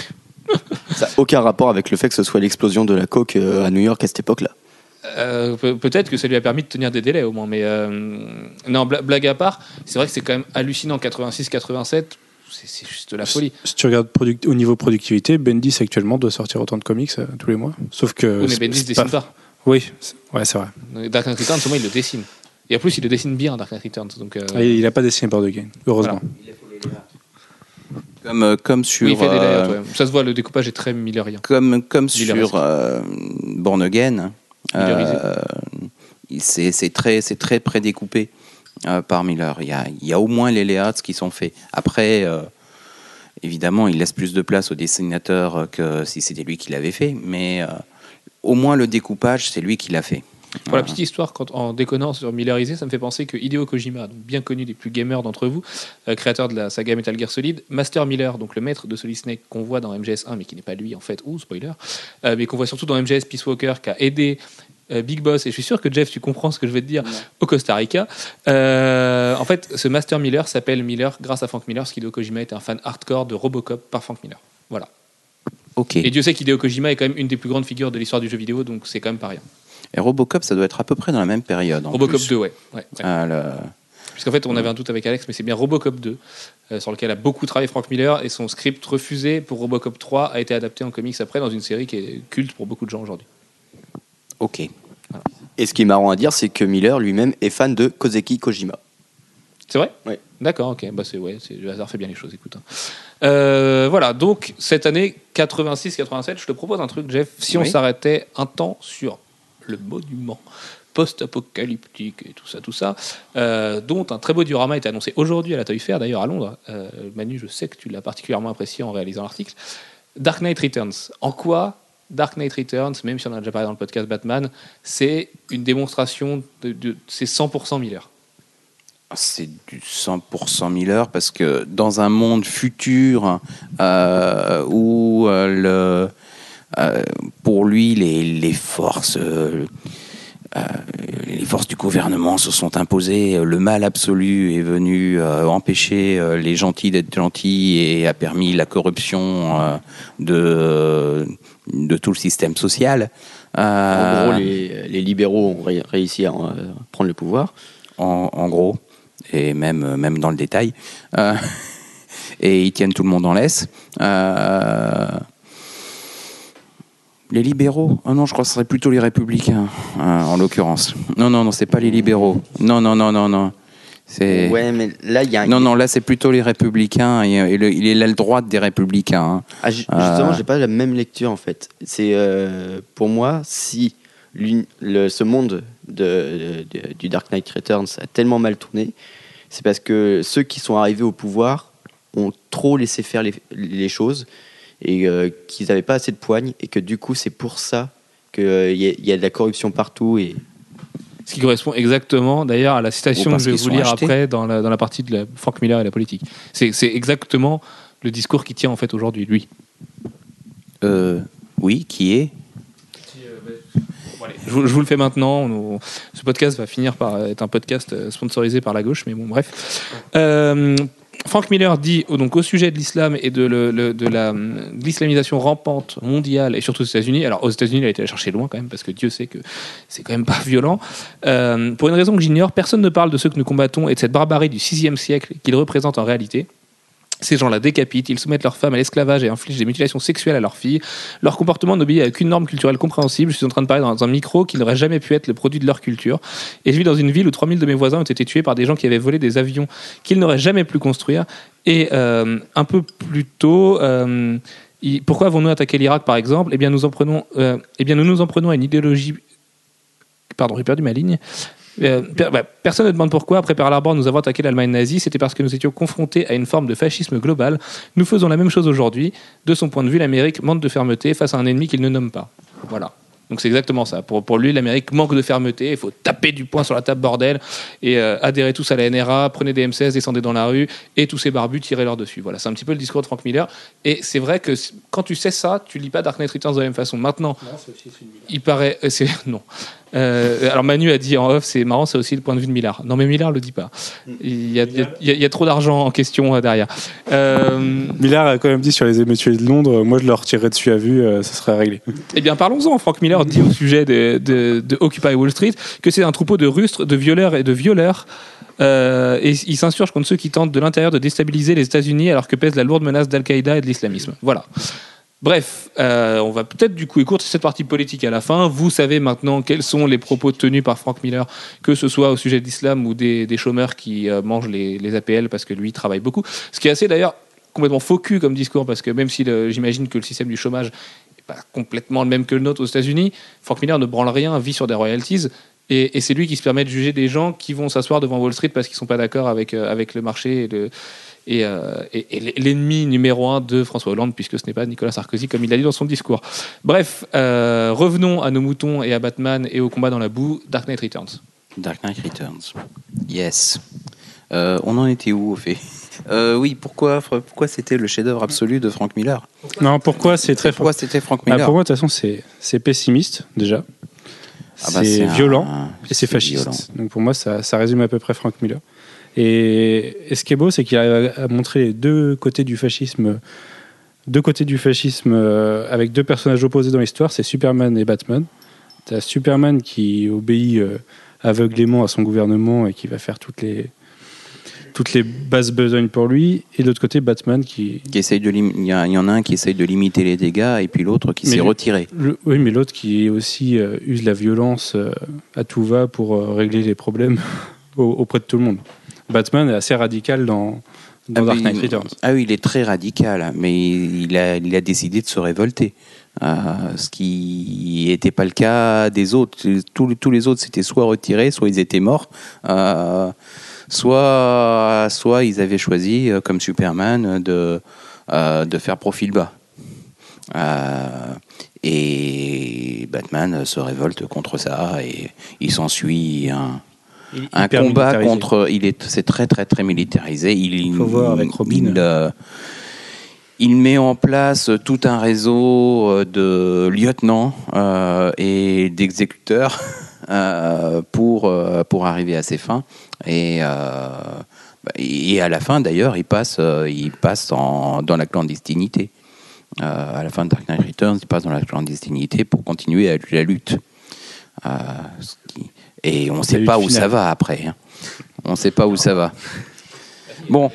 Ça n'a aucun rapport avec le fait que ce soit l'explosion de la coke euh, à New York à cette époque-là. Euh, pe- Peut-être que ça lui a permis de tenir des délais au moins, mais euh, non, bla- blague à part, c'est vrai que c'est quand même hallucinant. 86-87, c'est c'est juste de la folie. Si tu regardes product- au niveau productivité, Bendis actuellement doit sortir autant de comics euh, tous les mois. Sauf que. Oui, mais Bendis dessine pas- pas. Oui, c'est- ouais, c'est vrai. Dark Knight Returns, au moins, il le dessine. Et en plus, il le dessine bien, Dark Knight Returns. Donc, euh, Ah, il n'a pas dessiné Born Again, heureusement. Comme, euh, comme sur, oui, il fait des euh, layouts, ouais. Ça se voit, le découpage est très millerien. comme, comme sur euh, Born Again, il- c'est c'est très, très prédécoupé euh, par Miller. Il y, a, y a au moins les layouts qui sont faits. Après, euh, évidemment, il laisse plus de place au dessinateur que si c'était lui qui l'avait fait, mais euh, au moins le découpage, c'est lui qui l'a fait. Pour la petite histoire, quand, en déconnant sur Millerisé, ça me fait penser que Hideo Kojima, donc bien connu des plus gamers d'entre vous, euh, créateur de la saga Metal Gear Solid, Master Miller, donc le maître de Solid Snake qu'on voit dans MGS1, mais qui n'est pas lui en fait, ou spoiler, euh, mais qu'on voit surtout dans MGS Peace Walker, qui a aidé euh, Big Boss, et je suis sûr que Jeff, tu comprends ce que je vais te dire, au Costa Rica. Euh, en fait, ce Master Miller s'appelle Miller grâce à Frank Miller, parce qu'Hideo Kojima était un fan hardcore de Robocop par Frank Miller. Voilà. Ok. Et Et, Dieu sait qu'Hideo Kojima est quand même une des plus grandes figures de l'histoire du jeu vidéo, donc c'est quand même pas rien. Robocop, ça doit être à peu près dans la même période. en Robocop plus. 2, ouais. ouais, ouais. Ah, le- Puisqu'en fait, on avait un doute avec Alex, mais c'est bien Robocop 2, euh, sur lequel a beaucoup travaillé Frank Miller, et son script refusé pour Robocop 3 a été adapté en comics après dans une série qui est culte pour beaucoup de gens aujourd'hui. Ok. Et ce qui est marrant à dire, c'est que Miller lui-même est fan de Kozeki Kojima. C'est vrai? Ouais. D'accord, ok. Bah c'est ouais, c'est le hasard fait bien les choses. Écoute. hein. Euh, voilà. Donc cette année 86-87, je te propose un truc, Jeff. Si on Oui. s'arrêtait un temps sur le monument post-apocalyptique et tout ça, tout ça, euh, dont un très beau diorama est annoncé aujourd'hui à la Toy Fair, d'ailleurs à Londres. Euh, Manu, je sais que tu l'as particulièrement apprécié en réalisant l'article. Dark Knight Returns. En quoi Dark Knight Returns, même si on en a déjà parlé dans le podcast Batman, c'est une démonstration de, de c'est 100% Miller. C'est du 100% Miller parce que dans un monde futur euh, où le, pour lui les, les forces euh, euh, les forces du gouvernement se sont imposées, le mal absolu est venu euh, empêcher euh, les gentils d'être gentils et a permis la corruption euh, de, de tout le système social. En Euh, gros, les, les libéraux ont ré- réussi à euh, prendre le pouvoir. en, en gros, et même, euh, même dans le détail. Euh, et ils tiennent tout le monde en laisse. Euh, les libéraux Ah non, je crois que ce serait plutôt les républicains, euh, en l'occurrence. Non, non, non, c'est pas les libéraux. Non, non, non, non, non. C'est... Ouais, mais là, il y a. Non, non, là, c'est plutôt les républicains. Et, et le- il est l'aile droite des républicains. hein. Ah, ju- justement, Euh. j'ai pas la même lecture en fait. C'est euh, pour moi, si le, ce monde de, de- du Dark Knight Returns a tellement mal tourné, c'est parce que ceux qui sont arrivés au pouvoir ont trop laissé faire les, les choses et euh, qu'ils n'avaient pas assez de poigne et que du coup, c'est pour ça qu'il y, a- il y a de la corruption partout et Ce qui correspond exactement d'ailleurs à la citation que je vais vous lire achetés. après dans la, dans la partie de la Frank Miller et la politique. C'est c'est exactement le discours qui tient en fait aujourd'hui, lui. Euh, oui, qui est Je vous, je vous le fais maintenant. Ce podcast va finir par être un podcast euh, sponsorisé par la gauche, mais bon, bref. Euh, Frank Miller dit donc au sujet de l'islam et de l'islamisation rampante mondiale et surtout aux États-Unis. Alors aux États-Unis, il a été la chercher loin quand même parce que Dieu sait que c'est quand même pas violent. Euh, pour une raison que j'ignore, personne ne parle de ceux que nous combattons et de cette barbarie du VIe siècle qu'ils représentent en réalité. Ces gens-là décapitent, ils soumettent leurs femmes à l'esclavage et infligent des mutilations sexuelles à leurs filles. Leur comportement n'obéit à aucune norme culturelle compréhensible. Je suis en train de parler dans un micro qui n'aurait jamais pu être le produit de leur culture. Et je vis dans une ville où 3000 de mes voisins ont été tués par des gens qui avaient volé des avions qu'ils n'auraient jamais pu construire. Et euh, un peu plus tôt, euh, pourquoi avons-nous attaqué l'Irak par exemple? Eh bien, nous en prenons, euh, eh bien, nous nous en prenons à une idéologie. Pardon, j'ai perdu ma ligne. Euh, per- bah, personne ne demande pourquoi, après Pearl Harbor, nous avons attaqué l'Allemagne nazie. C'était parce que nous étions confrontés à une forme de fascisme global. Nous faisons la même chose aujourd'hui. De son point de vue, l'Amérique manque de fermeté face à un ennemi qu'il ne nomme pas. Voilà. Donc c'est exactement ça. Pour, pour lui, l'Amérique manque de fermeté. Il faut taper du poing sur la table, bordel, et euh, adhérer tous à la NRA, prenez des M16, descendez dans la rue, et tous ces barbus, tirez leur dessus. Voilà, c'est un petit peu le discours de Frank Miller. Et c'est vrai que quand tu sais ça, tu lis pas Dark Knight Returns de la même façon. Maintenant, il paraît. euh, non. Euh, alors Manu a dit en off, c'est marrant, c'est aussi le point de vue de Millard. Non mais Millard le dit pas. Il y a, il y a- il y a- il y a trop d'argent en question euh, derrière. Euh, Millard a quand même dit sur les émeutiers de Londres, moi je leur tirerais dessus à vue, euh, ça serait réglé. Eh bien, parlons-en. Frank Miller dit au sujet de, de- de Occupy Wall Street que c'est un troupeau de rustres, de violeurs et de violeurs. Euh, et il s'insurge contre ceux qui tentent de l'intérieur de déstabiliser les États-Unis alors que pèse la lourde menace d'Al-Qaïda et de l'islamisme. Voilà. Bref, euh, on va peut-être du coup écourter cette partie politique à la fin. Vous savez maintenant quels sont les propos tenus par Frank Miller, que ce soit au sujet de l'islam ou des, des chômeurs qui euh, mangent les, les APL parce que lui travaille beaucoup. Ce qui est assez d'ailleurs complètement faux comme discours parce que même si j'imagine que le système du chômage n'est pas complètement le même que le nôtre aux États-Unis, Frank Miller ne branle rien, vit sur des royalties. Et, c'est lui qui se permet de juger des gens qui vont s'asseoir devant Wall Street parce qu'ils sont pas d'accord avec, euh, avec le marché et, le- et, euh, et- et l'ennemi numéro un de François Hollande, puisque ce n'est pas Nicolas Sarkozy, comme il l'a dit dans son discours. Bref, euh, revenons à nos moutons et à Batman et au combat dans la boue, Dark Knight Returns. Dark Knight Returns. Yes. Euh, on en était où au fait? Euh, Oui, pourquoi, pourquoi c'était le chef-d'œuvre absolu de Frank Miller? Non, pourquoi c'est très Pourquoi c'était Frank Ah, Miller? Pour moi, de toute façon, c'est c'est pessimiste déjà. Ah bah, c'est un- violent et c'est violent. fasciste. Donc pour moi, ça, ça résume à peu près Frank Miller. Et, et ce qui est beau, c'est qu'il arrive à, à montrer les deux côtés du fascisme, deux côtés du fascisme euh, avec deux personnages opposés dans l'histoire, c'est Superman et Batman. T'as Superman qui obéit euh, aveuglément à son gouvernement et qui va faire toutes les toutes les basses besognes pour lui, et de l'autre côté Batman qui, Qui essaye de il y, a- il y en a un qui essaye de limiter les dégâts et puis l'autre qui s'est retiré. Le- oui, mais l'autre qui aussi euh, use la violence euh, à tout va pour euh, régler les problèmes au- auprès de tout le monde. Batman est assez radical dans, dans Ah Dark Knight Returns. Ah oui, il est très radical, mais il a, il a décidé de se révolter. Euh, ce qui n'était pas le cas des autres. Tous, tous les autres s'étaient soit retirés, soit ils étaient morts, euh, soit, soit ils avaient choisi, euh, comme Superman, de, euh, de faire profil bas. Et Batman se révolte contre ça et il s'ensuit un, un combat contre. Il est, c'est très très très militarisé. Il, Faut voir avec Robin. Il, euh, il met en place tout un réseau euh, de lieutenants euh, et d'exécuteurs euh, pour euh, pour arriver à ses fins. Et euh, et à la fin, d'ailleurs, il passe, euh, il passe en- dans la clandestinité. Euh, à la fin de Dark Knight Returns, il passe dans la clandestinité pour continuer à- la lutte. Euh, ce qui- et on ne sait pas où finale. ça va après. hein. On ne sait pas où ça va. Bon.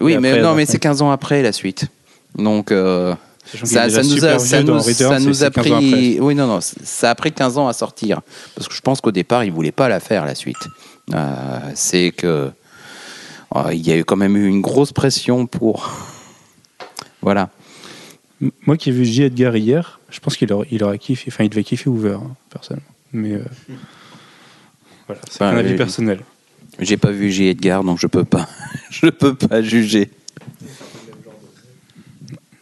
Oui, mais non, mais c'est 15 ans après la suite. Donc, euh, ça, nous a, ça nous, ça a 15 ans pris. Oui, non, non, ça a pris 15 ans à sortir. Parce que je pense qu'au départ, ils ne voulaient pas la faire, la suite. Euh, c'est que. euh, il y a eu quand même eu une grosse pression pour. Voilà. Moi qui ai vu J. Edgar hier, je pense qu'il aurait, il aurait kiffé, enfin il devait kiffer Hoover, hein, personnellement. Mais euh, voilà, c'est un avis personnel. J'ai pas vu J. Edgar, donc je peux pas. je peux pas juger.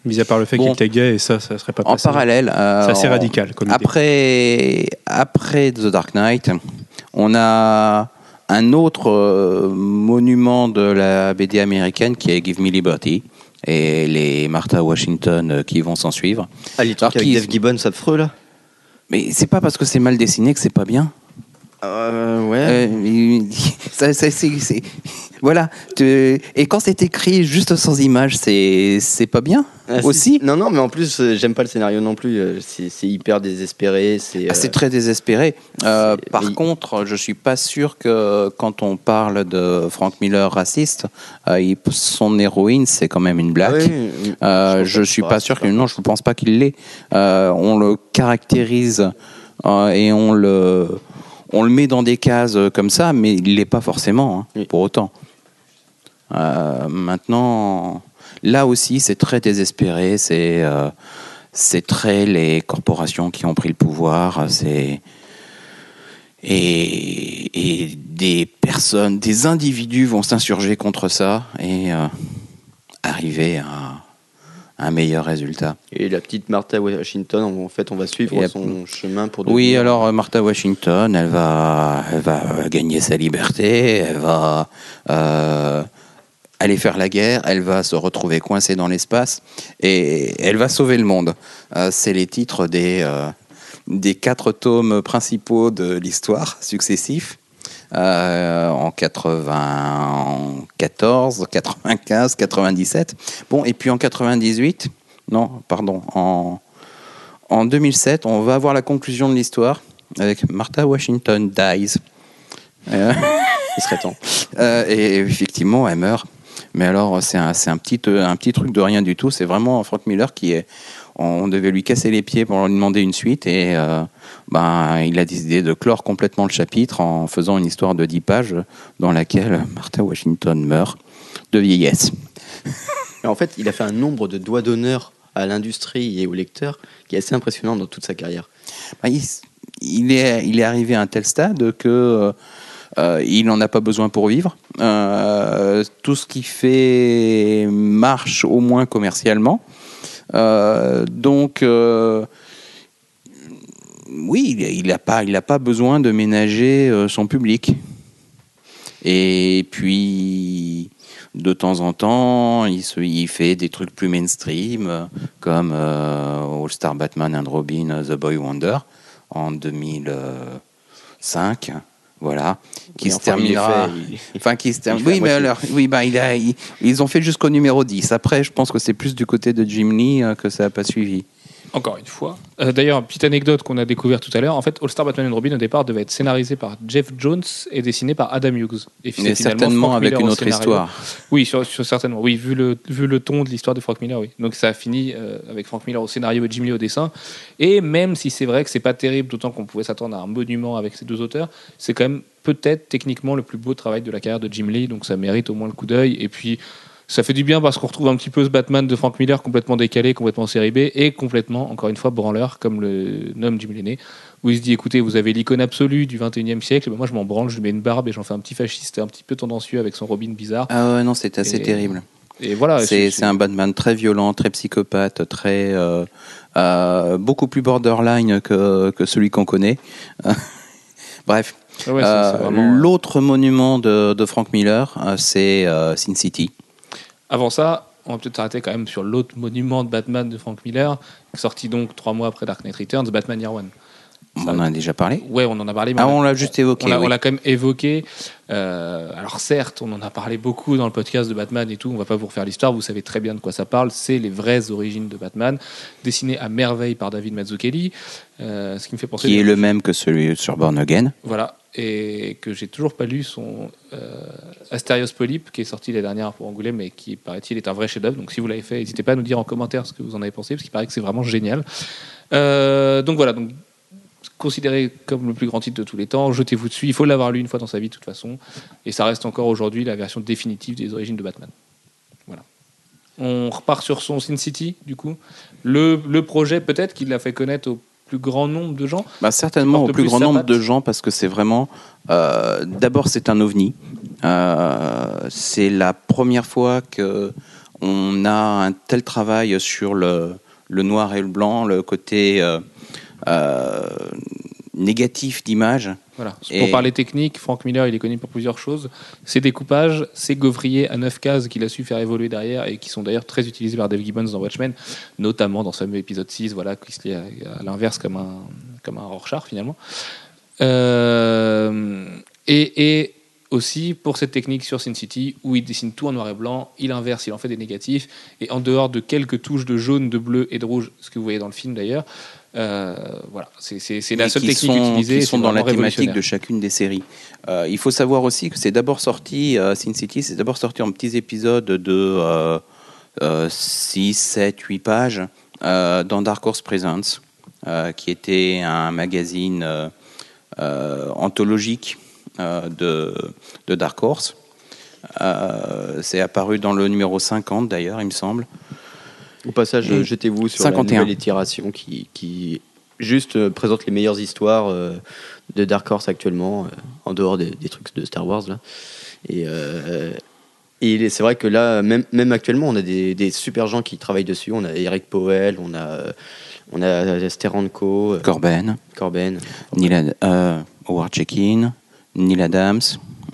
Mis à part le fait Bon. qu'il était gay, et ça, ça serait pas En passé. parallèle, euh, C'est assez radical comme idée. après, après The Dark Knight, on a un autre euh, monument de la BD américaine qui est Give Me Liberty et les Martha Washington euh, qui vont s'en suivre. Ah, les Alors trucs avec qui- Dave Gibbons affreux là? Mais c'est pas parce que c'est mal dessiné que c'est pas bien. Euh, Ouais. Euh, il- ça- ça- c'est- c'est- voilà. Tu- Et quand c'est écrit juste sans image, c'est c'est pas bien Ah, si, aussi. si. Non, non, mais en plus, euh, j'aime pas le scénario non plus. euh, C'est c'est hyper désespéré. C'est Ah, c'est très désespéré. Euh, c'est- par contre, je suis pas sûr que quand on parle de Frank Miller raciste, euh, il- son héroïne c'est quand même une black. Ah oui, oui. Euh, pense je pas suis pas sûr que non, je ne pense pas qu'il l'est. Euh, on le caractérise euh, et on le on le met dans des cases euh, comme ça, mais il l'est pas forcément hein, Oui. pour autant. Euh, maintenant, là aussi, c'est très désespéré. C'est euh, c'est très les corporations qui ont pris le pouvoir. C'est et, et des personnes, des individus vont s'insurger contre ça et euh, arriver à un meilleur résultat. Et la petite Martha Washington, en fait, on va suivre Et son chemin pour Oui, devenir- alors euh, Martha Washington, elle va, elle va euh, gagner sa liberté, elle va euh, aller faire la guerre, elle va se retrouver coincée dans l'espace et elle va sauver le monde. Euh, C'est les titres des, euh, des quatre tomes principaux de l'histoire successifs. Euh, en 94, 95, 97. Bon, et puis en 98, non, pardon, en, en 2007, on va avoir la conclusion de l'histoire avec Martha Washington Dies. Euh, Il serait temps. euh, et effectivement, elle meurt. Mais alors, c'est un, un, petit, un petit truc de rien du tout. C'est vraiment Frank Miller qui est. On devait lui casser les pieds pour lui demander une suite et ben, il a décidé de clore complètement le chapitre en faisant une histoire de 10 pages dans laquelle Martha Washington meurt de vieillesse. En fait, il a fait un nombre de doigts d'honneur à l'industrie et aux lecteurs qui est assez impressionnant dans toute sa carrière. Ben, il, il est, il est arrivé à un tel stade que euh, euh, il n'en a pas besoin pour vivre. Euh, tout ce qu'il fait marche au moins commercialement. Euh, donc, oui, il n'a pas, il a pas besoin de ménager euh, son public. Et puis, de temps en temps, il, se- il fait des trucs plus mainstream, euh, comme euh, All Star Batman and Robin, The Boy Wonder, en 2005. Voilà, qui se enfin, il est terminera. fait, il- Enfin, qui se fait Oui, mais alors, oui, bah, il a, il- ils ont fait jusqu'au numéro 10. Après, je pense que c'est plus du côté de Jim Lee que ça n'a pas suivi. Encore une fois. Euh, D'ailleurs, petite anecdote qu'on a découvert tout à l'heure. En fait, All Star Batman and Robin au départ devait être scénarisé par Jeff Jones et dessiné par Adam Hughes. Et Mais finalement certainement Frank avec Miller une au autre histoire. Oui, sur, sur- certainement. Oui, vu le, vu le ton de l'histoire de Frank Miller, oui. Donc ça a fini euh, avec Frank Miller au scénario et Jim Lee au dessin. Et même si c'est vrai que c'est pas terrible, d'autant qu'on pouvait s'attendre à un monument avec ces deux auteurs, c'est quand même peut-être techniquement le plus beau travail de la carrière de Jim Lee. Donc ça mérite au moins le coup d'œil. Et puis. Ça fait du bien parce qu'on retrouve un petit peu ce Batman de Frank Miller complètement décalé, complètement série B et complètement, encore une fois, branleur, comme le nomme Jim Lenné, où il se dit écoutez, vous avez l'icône absolue du 21e siècle, ben moi je m'en branle, je lui mets une barbe et j'en fais un petit fasciste un petit peu tendancieux avec son Robin bizarre. Ah ouais, non, c'est assez Et- terrible. Et voilà, C'est un Batman très violent, très psychopathe, très euh, euh, beaucoup plus borderline que, que celui qu'on connaît. Bref, Ouais, Euh, l'autre monument de, de Frank Miller, c'est Sin City. Avant ça, on va peut-être s'arrêter quand même sur l'autre monument de Batman de Frank Miller, sorti donc trois mois après Dark Knight Returns, Batman Year One. On en a déjà parlé. Ouais, on en a parlé. mais Ah, on l'a juste évoqué. On l'a oui. quand même évoqué. Euh, alors certes, on en a parlé beaucoup dans le podcast de Batman et tout. On va pas vous refaire l'histoire. Vous savez très bien de quoi ça parle. C'est les vraies origines de Batman, dessinées à merveille par David Mazzucchelli. Euh, ce qui me fait penser. qui est le même que celui sur Born Again. Voilà. Et que j'ai toujours pas lu son euh, Asterios Polype, qui est sorti l'année dernière pour Angoulême, mais qui, paraît-il, est un vrai chef-d'œuvre. Donc si vous l'avez fait, n'hésitez pas à nous dire en commentaire ce que vous en avez pensé, parce qu'il paraît que c'est vraiment génial. Euh, donc voilà. Considéré comme le plus grand titre de tous les temps, jetez-vous dessus. Il faut l'avoir lu une fois dans sa vie, de toute façon. Et ça reste encore aujourd'hui la version définitive des origines de Batman. Voilà. On repart sur son Sin City, du coup. Le, le projet, peut-être, qu'il l'a fait connaître au plus grand nombre de gens. Bah, certainement au plus plus grand nombre patte. de gens parce que c'est vraiment. euh, D'abord, c'est un ovni. Euh, c'est la première fois que on a un tel travail sur le, le noir et le blanc, le côté euh, négatif d'image. Voilà. Et- Pour parler technique, Frank Miller, il est connu pour plusieurs choses. Ses découpages, ses gaufriers à 9 cases qu'il a su faire évoluer derrière et qui sont d'ailleurs très utilisés par Dave Gibbons dans Watchmen, notamment dans ce fameux épisode 6, voilà, qui se lit à, l'inverse comme un, comme un Rorschach finalement. Euh, et, et aussi pour cette technique sur Sin City où il dessine tout en noir et blanc, il inverse, il en fait des négatifs, et en dehors de quelques touches de jaune, de bleu et de rouge, ce que vous voyez dans le film d'ailleurs, voilà, c'est la seule qui technique sont, utilisée. qui sont dans la thématique de chacune des séries. Euh, il faut savoir aussi que c'est d'abord sorti, euh, Sin City, c'est d'abord sorti en petits épisodes de euh, euh, 6, 7, 8 pages euh, dans Dark Horse Presents, euh, qui était un magazine euh, euh, anthologique euh, de, de Dark Horse. Euh, c'est apparu dans le numéro 50 d'ailleurs, il me semble. Au passage, jetez-vous sur 51. la nouvelle itération qui, qui juste euh, présente les meilleures histoires euh, de Dark Horse actuellement, euh, en dehors des, des trucs de Star Wars. Là. Et, euh, et c'est vrai que là, même, même actuellement, on a des, des super gens qui travaillent dessus. On a Eric Powell, on a, on a Steranko, Corben, Corben. Neil euh, Howard Checkin, Neil Adams.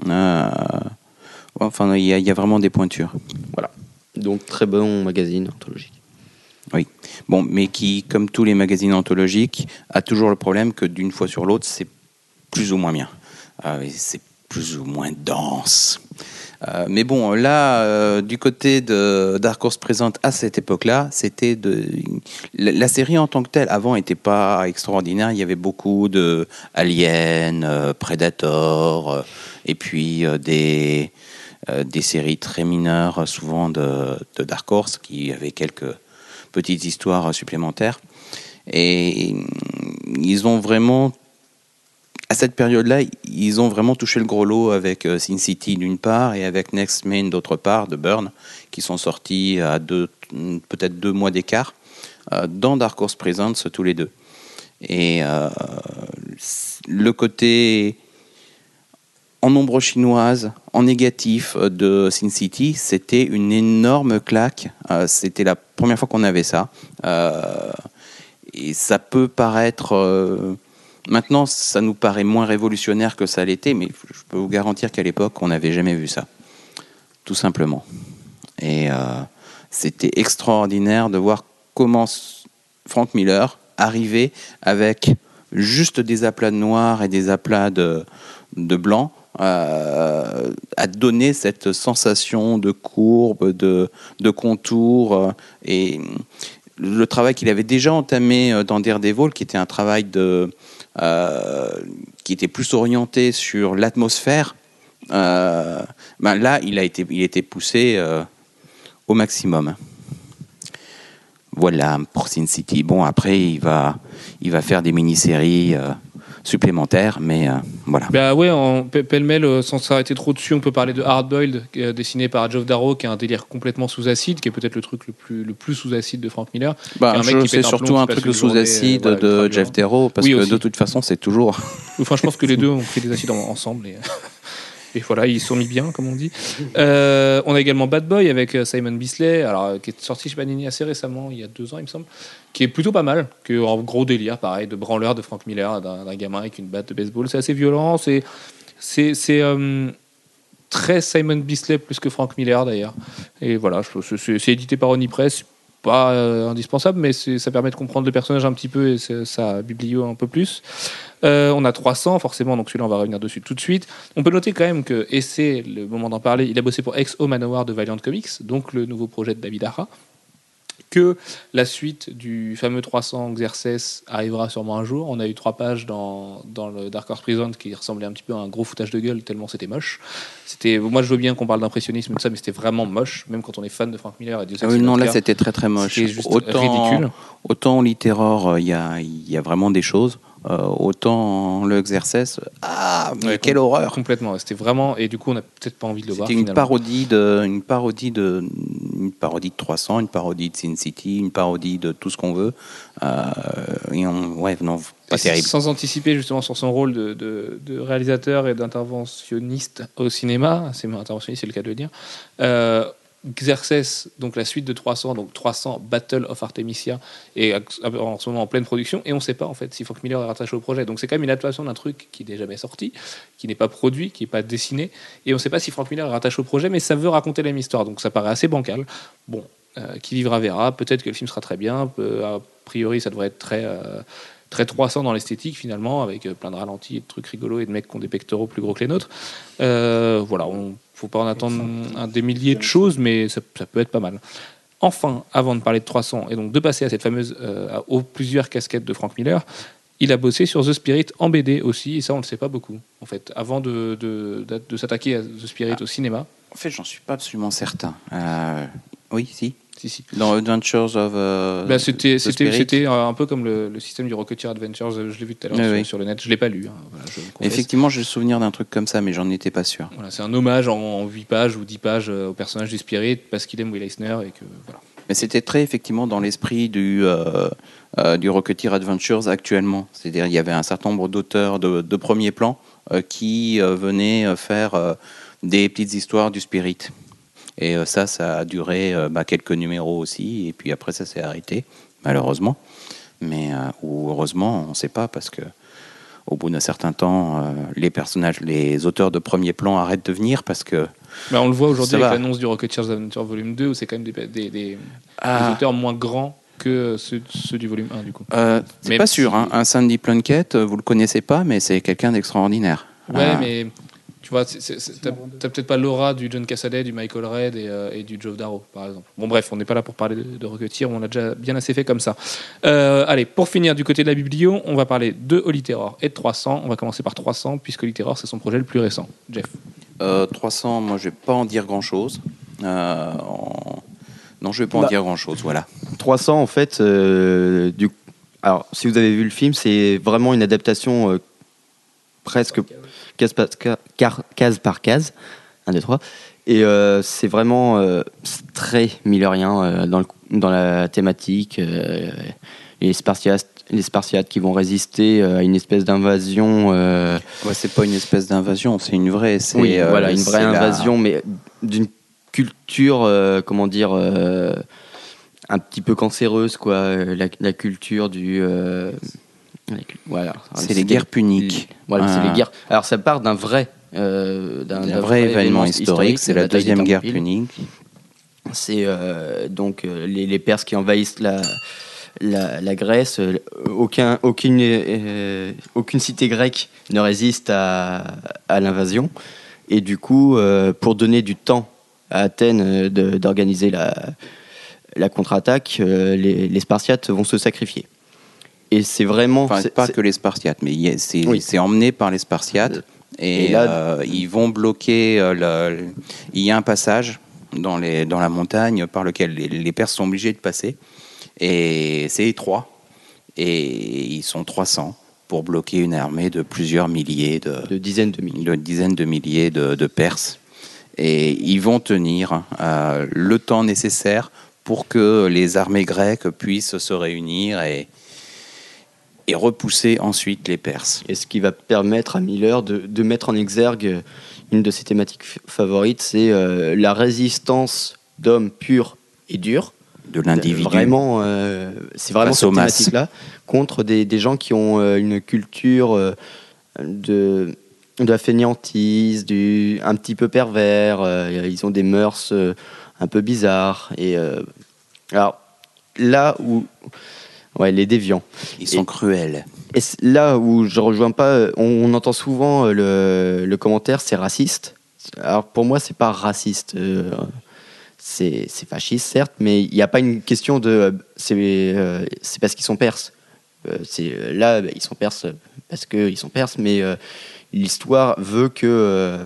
euh, enfin, il y, y a vraiment des pointures. Donc très bon magazine anthologique. Oui. bon, mais qui, comme tous les magazines anthologiques, a toujours le problème que d'une fois sur l'autre, c'est plus ou moins bien. Euh, c'est plus ou moins dense. Euh, mais bon, là, euh, du côté de Dark Horse présente à cette époque-là, c'était de la, série en tant que telle. Avant, n'était pas extraordinaire. Il y avait beaucoup de Alien, euh, Predator, et puis des des séries très mineures, souvent de Dark Horse, qui avaient quelques petites histoires supplémentaires. Et ils ont vraiment à cette période-là, ils ont vraiment touché le gros lot avec euh, Sin City d'une part et avec Next Man d'autre part, de Burn, qui sont sortis à peut-être deux mois d'écart, euh, dans Dark Horse Presents tous les deux. Et euh, le côté en nombre chinoise, en négatif euh, de Sin City, c'était une énorme claque. Euh, c'était la première fois qu'on avait ça. Euh, et ça peut paraître... Maintenant, ça nous paraît moins révolutionnaire que ça l'était, mais je peux vous garantir qu'à l'époque, on n'avait jamais vu ça. Tout simplement. Et c'était extraordinaire de voir comment Frank Miller arrivait avec juste des aplats de noir et des aplats de, de blanc euh, à donner cette sensation de courbe, de, de contour. euh, et le travail qu'il avait déjà entamé euh, dans Daredevil, qui était un travail de, euh, qui était plus orienté sur l'atmosphère, ben là, il a été, il poussé au maximum. Voilà pour Sin City. Bon, après, il va, il va faire des mini-séries supplémentaires, mais euh, voilà. Bah ouais, en pe- pêle-mêle, euh, sans s'arrêter trop dessus, on peut parler de Hardboiled, euh, dessiné par Geoff Darrow, qui est un délire complètement sous acide, qui est peut-être le truc le plus, le plus sous acide de Frank Miller. Bah, un mec je- qui c'est surtout un truc une sous acide voilà, de Jeff. Darrow, parce Oui, que aussi. de toute façon, c'est toujours. Enfin, je pense que les deux ont pris des acides en- ensemble. Et, et voilà, ils sont mis bien, comme on dit. Euh, on a également Bad Boy avec euh, Simon Bisley, alors, euh, qui est sorti chez Panini assez récemment, il y a deux ans, il me semble, qui est plutôt pas mal. Que, en gros délire, pareil, de branleur de Frank Miller, d'un gamin avec une batte de baseball. C'est assez violent, c'est. C'est. Très Simon Bisley plus que Frank Miller d'ailleurs. Et voilà, c'est édité par Onipress, c'est pas euh, indispensable, mais ça permet de comprendre le personnage un petit peu et ça biblio un peu plus. Euh, on a 300, forcément, donc celui-là, on va revenir dessus tout de suite. On peut noter quand même que, et c'est le moment d'en parler, il a bossé pour Ex-O Manowar de Valiant Comics, donc le nouveau projet de David Ara. Que la suite du fameux 300 Xerxes arrivera sûrement un jour. On a eu trois pages dans, dans le Dark Horse Prison qui ressemblait un petit peu à un gros foutage de gueule tellement c'était moche. C'était, moi je veux bien qu'on parle d'impressionnisme et tout ça, mais c'était vraiment moche, même quand on est fan de Frank Miller et sait Ah oui, non, là, c'était très très moche. C'était juste autant, ridicule. Autant en littéraire, euh, il y, a, il y a vraiment des choses. Euh, autant le exercice, ah, mais Ouais, quelle horreur Complètement, c'était vraiment. Et du coup, on n'a peut-être pas envie de le voir. C'était une parodie de, une parodie de, une parodie de 300, une parodie de Sin City, une parodie de tout ce qu'on veut. Euh, et on, ouais, non, pas Et terrible. Sans anticiper justement sur son rôle de, de- de réalisateur et d'interventionniste au cinéma, c'est interventionniste, c'est le cas de le dire. Euh, Xerxes, donc la suite de 300, donc 300 Battle of Artemisia, est en ce moment en pleine production, et on ne sait pas en fait si Frank Miller est rattaché au projet. Donc c'est quand même une adaptation d'un truc qui n'est jamais sorti, qui n'est pas produit, qui n'est pas dessiné, et on ne sait pas si Frank Miller est rattaché au projet, mais ça veut raconter la même histoire, donc ça paraît assez bancal. Bon, euh, qui vivra verra, peut-être que le film sera très bien, a priori ça devrait être très... euh, très 300 dans l'esthétique finalement, avec euh, plein de ralentis et de trucs rigolos et de mecs qui ont des pectoraux plus gros que les nôtres. Voilà, on faut pas en attendre un des milliers de choses, mais ça, ça peut être pas mal. Enfin, avant de parler de 300 et donc de passer à cette fameuse euh, aux plusieurs casquettes de Frank Miller, il a bossé sur The Spirit en BD aussi, et ça on le sait pas beaucoup en fait. Avant de, de, de- de s'attaquer à The Spirit au cinéma, En fait, j'en suis pas absolument certain. Euh, oui, si. Si si. Dans Adventures of. euh, Bah, c'était euh, un peu comme le, le système du Rocketeer Adventures. euh, Je l'ai vu tout à l'heure Oui, sur, oui. sur le net. Je l'ai pas lu. hein, voilà, je. Effectivement, j'ai le souvenir d'un truc comme ça, mais j'en étais pas sûr. Voilà, c'est un hommage en, en 8 pages ou 10 pages au personnage du Spirit parce qu'il aime Will Eisner et que voilà. Mais c'était très effectivement dans l'esprit du, euh, euh, du Rocketeer Adventures actuellement. C'est-à-dire il y avait un certain nombre d'auteurs de, de premier plan euh, qui venaient faire des petites histoires du Spirit. Et euh, ça, ça a duré euh, bah, quelques numéros aussi, et puis après ça s'est arrêté, malheureusement. Mais, euh, ou heureusement, on ne sait pas, parce que au bout d'un certain temps, les personnages, les auteurs de premier plan arrêtent de venir parce que Bah, on le voit aujourd'hui avec l'annonce du Rocketeer Adventure Volume 2 où c'est quand même des, des, des- Ah. des auteurs moins grands que ceux, ceux du volume 1 du coup. Euh, c'est pas sûr. hein. Un Sandy Plunkett, vous le connaissez pas, mais c'est quelqu'un d'extraordinaire. Ouais, mais tu vois, t'as peut-être pas l'aura du John Cassaday, du Michael Red et, euh, et du Joe Darrow, par exemple. Bon, bref, on n'est pas là pour parler de, de Rocketeer, on l'a déjà bien assez fait comme ça. Euh, allez, pour finir, du côté de la biblio, on va parler de Holy Terror et de 300. On va commencer par 300, puisque Holy Terror, c'est son projet le plus récent. Jeff. Euh, 300, moi, je vais pas en dire grand-chose. Euh, Non, je vais pas en Bah. dire grand-chose, voilà. 300 en fait euh, du alors si vous avez vu le film c'est vraiment une adaptation euh, presque case par, ca- car- case par case 1 2 3 et euh, c'est vraiment euh, très millerien euh, dans, le- dans la thématique euh, les spartiates les spartiates qui vont résister à une espèce d'invasion Ouais, c'est pas une espèce d'invasion, c'est une vraie. c'est, oui, voilà, une vraie la- invasion, mais d'une culture, comment dire, un petit peu cancéreuse, quoi. La, la culture du. Voilà. C'est les guerres puniques. Voilà, c'est les guerres. Alors, ça part d'un vrai. euh, d'un vrai événement historique, c'est la deuxième guerre punique. C'est euh, donc euh, les, les Perses qui envahissent la, la, la Grèce. Aucun, aucune, euh, aucune cité grecque ne résiste à, à l'invasion. Et du coup, pour donner du temps à Athènes d'organiser la, la contre-attaque, les, les Spartiates vont se sacrifier. Et c'est vraiment. Enfin, pas que les Spartiates, mais c'est Oui. emmené par les Spartiates. Et, Et là- euh, ils vont bloquer. euh, le- il y a un passage dans, les, dans la montagne par lequel les, les Perses sont obligés de passer. Et c'est étroit. Et ils sont 300 pour bloquer une armée de plusieurs milliers de, de dizaines de milliers. de dizaines de milliers de, de Perses. Et ils vont tenir euh, le temps nécessaire pour que les armées grecques puissent se réunir et, et repousser ensuite les Perses. Et ce qui va permettre à Miller de, de mettre en exergue une de ses thématiques favorites, c'est euh, la résistance d'hommes purs et durs. De l'individu. Vraiment, euh, c'est vraiment cette thématique-là contre des, des gens qui ont euh, une culture de, de la fainéantise, du, un petit peu pervers. ils ont des mœurs un peu bizarres. Et alors là où, ouais, les déviants. Ils sont Et- cruels. Et là où je rejoins pas, on, on entend souvent euh, le, le commentaire c'est raciste. Alors pour moi c'est pas raciste, euh, c'est fasciste certes, mais il n'y a pas une question de euh, c'est euh, c'est parce qu'ils sont perses. C'est là bah, ils sont perses parce qu'ils sont perses, mais l'histoire veut que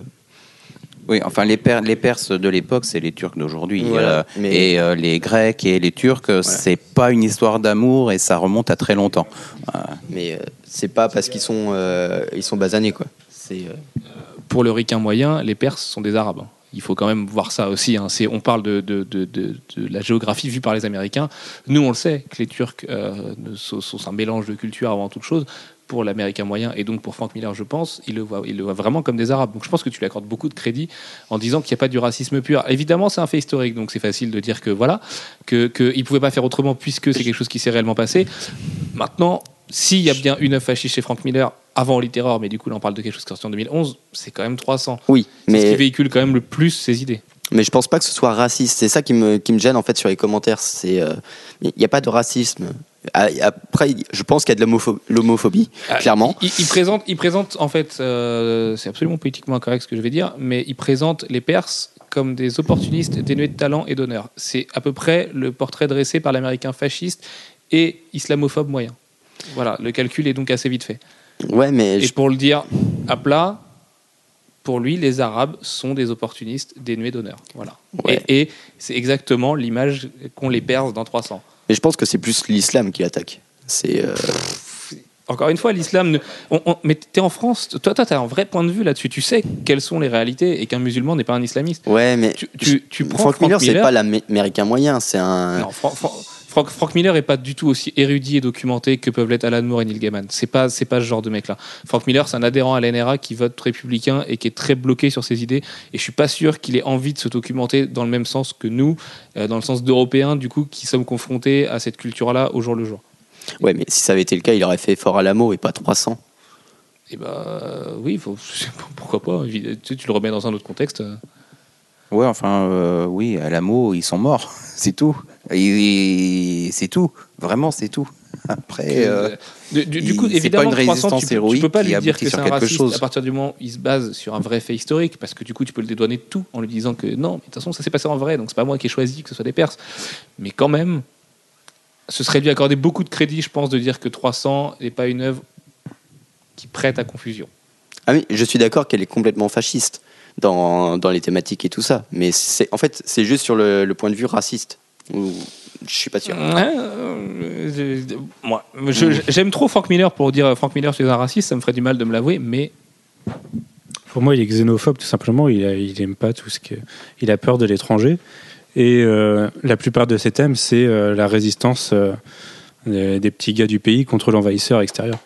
Oui, enfin, les, Per- les Perses de l'époque, c'est les Turcs d'aujourd'hui. Voilà, Euh, mais- Et euh, les Grecs et les Turcs, c'est pas une histoire d'amour et ça remonte à très longtemps. Euh, mais euh, c'est pas parce qu'ils sont euh, ils sont basanés quoi. C'est euh, Pour le ricain moyen, les Perses sont des Arabes. Il faut quand même voir ça aussi. hein. C'est- On parle de, de- de- de- de la géographie vue par les Américains. Nous, on le sait, que les Turcs euh, sont, sont un mélange de culture avant toute chose. Pour l'Américain moyen et donc pour Frank Miller, je pense, il le, voit, il le voit vraiment comme des Arabes. Donc je pense que tu lui accordes beaucoup de crédit en disant qu'il n'y a pas du racisme pur. Évidemment, c'est un fait historique, donc c'est facile de dire que voilà, qu'il que ne pouvait pas faire autrement puisque c'est quelque chose qui s'est réellement passé. Maintenant, s'il y a bien une œuvre fasciste chez Frank Miller avant Terror, mais du coup là on parle de quelque chose qui est sorti en 2011, c'est quand même 300. oui, C'est ce qui mais véhicule quand même le plus ses idées. Mais je pense pas que ce soit raciste. C'est ça qui me, qui me gêne en fait sur les commentaires. C'est il n'y a pas de racisme. Ah, Après, je pense qu'il y a de l'homopho- l'homophobie, clairement. Il, il présente, il présente en fait, euh, c'est absolument politiquement incorrect ce que je vais dire, mais il présente les Perses comme des opportunistes dénués de talent et d'honneur. C'est à peu près le portrait dressé par l'américain fasciste et islamophobe moyen. Voilà, le calcul est donc assez vite fait. Ouais, mais Et je- pour le dire à plat, pour lui, les Arabes sont des opportunistes dénués d'honneur. Voilà. Ouais. Et, et c'est exactement l'image qu'ont les Perses dans 300. Mais je pense que c'est plus l'islam qui attaque. C'est euh, Encore une fois, l'islam. Ne... on- on- Mais t'es en France, toi, toi, t'as un vrai point de vue là-dessus. Tu sais quelles sont les réalités et qu'un musulman n'est pas un islamiste. ouais, mais Tu, tu, tu prends Frank, Frank Miller, c'est pas l'américain moyen. C'est un. Non, Fra- Fra- Frank, Frank Miller est pas du tout aussi érudit et documenté que peuvent l'être Alan Moore et Neil Gaiman. C'est pas, c'est pas ce genre de mec-là. Frank Miller, c'est un adhérent à l'NRA qui vote républicain et qui est très bloqué sur ses idées. Et je suis pas sûr qu'il ait envie de se documenter dans le même sens que nous, euh, dans le sens d'Européens, du coup, qui sommes confrontés à cette culture-là au jour le jour. Ouais, mais si ça avait été le cas, il aurait fait Fort Alamo et pas 300. Et bah oui, faut, pourquoi pas. tu le remets dans un autre contexte. euh. Ouais, enfin, euh, oui, à l'amour, ils sont morts, c'est tout. Et c'est tout. Vraiment, c'est tout. Après, euh, Du, du- coup, c'est pas évidemment, une 300, résistance tu, peux- tu peux pas lui dire que c'est un quelque raciste chose. à partir du moment où il se base sur un vrai fait historique, parce que du coup, tu peux le dédouaner de tout en lui disant que non, mais de toute façon, ça s'est passé en vrai, donc c'est pas moi qui ai choisi que ce soit des Perses. Mais quand même, ce serait lui accorder beaucoup de crédit, je pense, de dire que 300 n'est pas une œuvre qui prête à confusion. Ah oui, je suis d'accord qu'elle est complètement fasciste dans, dans les thématiques et tout ça. Mais c'est en fait, c'est juste sur le, le point de vue raciste. Ou- Je suis pas sûr. Ouais, euh, moi, je- j'aime trop Frank Miller pour dire Frank Miller, tu es un raciste, ça me ferait du mal de me l'avouer, mais Pour moi, il est xénophobe tout simplement. Il, a- il aime pas tout ce que. Il a peur de l'étranger. Et euh, la plupart de ses thèmes, c'est euh, la résistance euh, des, des petits gars du pays contre l'envahisseur extérieur.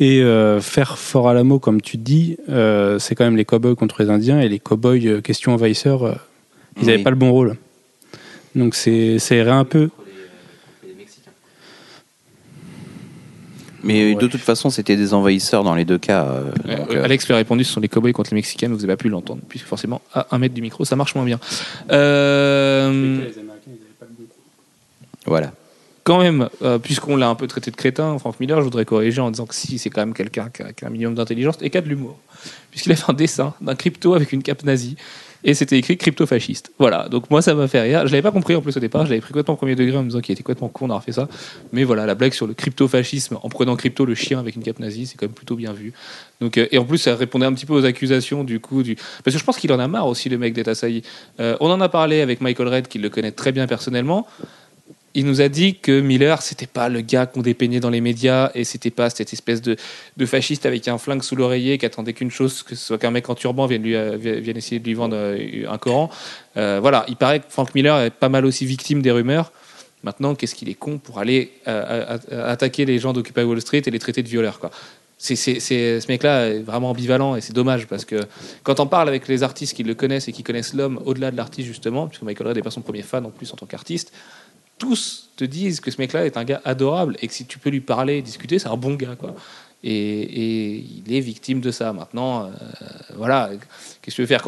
Et euh, faire fort à la mot, comme tu dis, euh, c'est quand même les cow-boys contre les Indiens. Et les cow-boys, euh, question envahisseur, euh, ils n'avaient Oui. pas le bon rôle. Donc c'est ça irait un peu. mais de toute façon, c'était des envahisseurs dans les deux cas. euh, Euh, donc, euh, Alex lui a répondu ce sont les cowboys contre les Mexicains, vous n'avez pas pu l'entendre, puisque forcément, à un mètre du micro, ça marche moins bien. Euh, voilà. quand même, euh, puisqu'on l'a un peu traité de crétin, Frank Miller, je voudrais corriger en disant que si, c'est quand même quelqu'un qui a, qui a un minimum d'intelligence et qui a de l'humour. Puisqu'il a fait un dessin d'un crypto avec une cape nazie et c'était écrit crypto-fasciste. Voilà, donc moi ça m'a fait rire. Je l'avais pas compris en plus au départ, je l'avais pris complètement premier degré en me disant qu'il était complètement con d'avoir fait ça. Mais voilà, la blague sur le crypto-fascisme en prenant crypto le chien avec une cape nazie, c'est quand même plutôt bien vu. Donc, euh, et en plus, ça répondait un petit peu aux accusations du coup. Du... Parce que je pense qu'il en a marre aussi, le mec d'être assailli. Euh, on en a parlé avec Michael Red, qui le connaît très bien personnellement il nous a dit que Miller, c'était pas le gars qu'on dépeignait dans les médias et c'était pas cette espèce de, de fasciste avec un flingue sous l'oreiller qui attendait qu'une chose, que ce soit qu'un mec en turban vienne, lui, euh, vienne essayer de lui vendre euh, un Coran. Euh, voilà, il paraît que Frank Miller est pas mal aussi victime des rumeurs. Maintenant, qu'est-ce qu'il est con pour aller attaquer les gens d'Occupy Wall Street et les traiter de violeurs, quoi. Ce mec-là est vraiment ambivalent et c'est dommage parce que quand on parle avec les artistes qui le connaissent et qui connaissent l'homme au-delà de l'artiste justement, puisque Michael Red n'est pas son premier fan en plus en tant qu'artiste, tous te disent que ce mec-là est un gars adorable et que si tu peux lui parler, discuter, c'est un bon gars, quoi. Et, il est victime de ça. Maintenant, euh, voilà, qu'est-ce que tu veux faire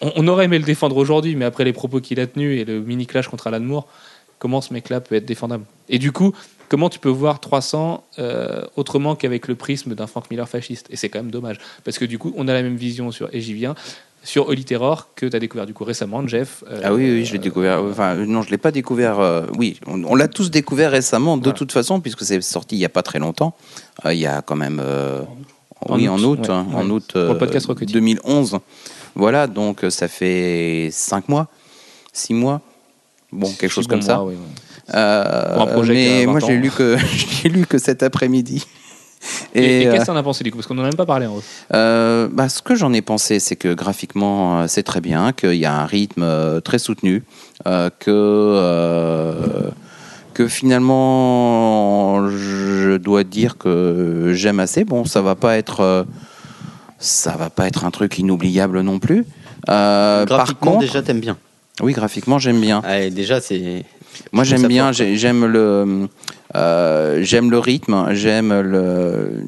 on, aurait aimé le défendre aujourd'hui, mais après les propos qu'il a tenus et le mini clash contre Alan Moore, comment ce mec-là peut être défendable? Et du coup, comment tu peux voir 300 euh, autrement qu'avec le prisme d'un Frank Miller fasciste? Et c'est quand même dommage, parce que du coup, on a la même vision sur viens sur Holy Terror que tu as découvert du coup récemment, Jeff. euh, Ah oui, oui, je l'ai découvert. Enfin, euh, non, je l'ai pas découvert. euh, oui, on, on l'a tous découvert récemment, de Voilà. toute façon, puisque c'est sorti il y a pas très longtemps. Euh, il y a quand même. euh, En oui, août, en août, ouais, hein, en ouais. août Pour le euh, podcast Rocketier. 2011. Voilà, donc euh, ça fait 5 mois, 6 mois. Bon, quelque chose Six comme bons ça. mois, oui. Euh, Pour un projet mais a 20 moi, j'ai lu que j'ai lu que cet après-midi. Et, et euh, qu'est-ce que t'en as pensé du coup? Parce qu'on n'en a même pas parlé en haut. euh, bah, ce que j'en ai pensé, c'est que graphiquement, euh, c'est très bien, qu'il y a un rythme euh, très soutenu, euh, que, euh, que finalement, je dois dire que j'aime assez. Bon, ça va pas être, euh, ça va pas être un truc inoubliable non plus. Euh, par Graphiquement, contre, déjà, t'aimes bien. oui, graphiquement, j'aime bien. Ah, déjà, c'est. Moi, j'aime bien, j'aime le, euh, j'aime le rythme, j'aime le,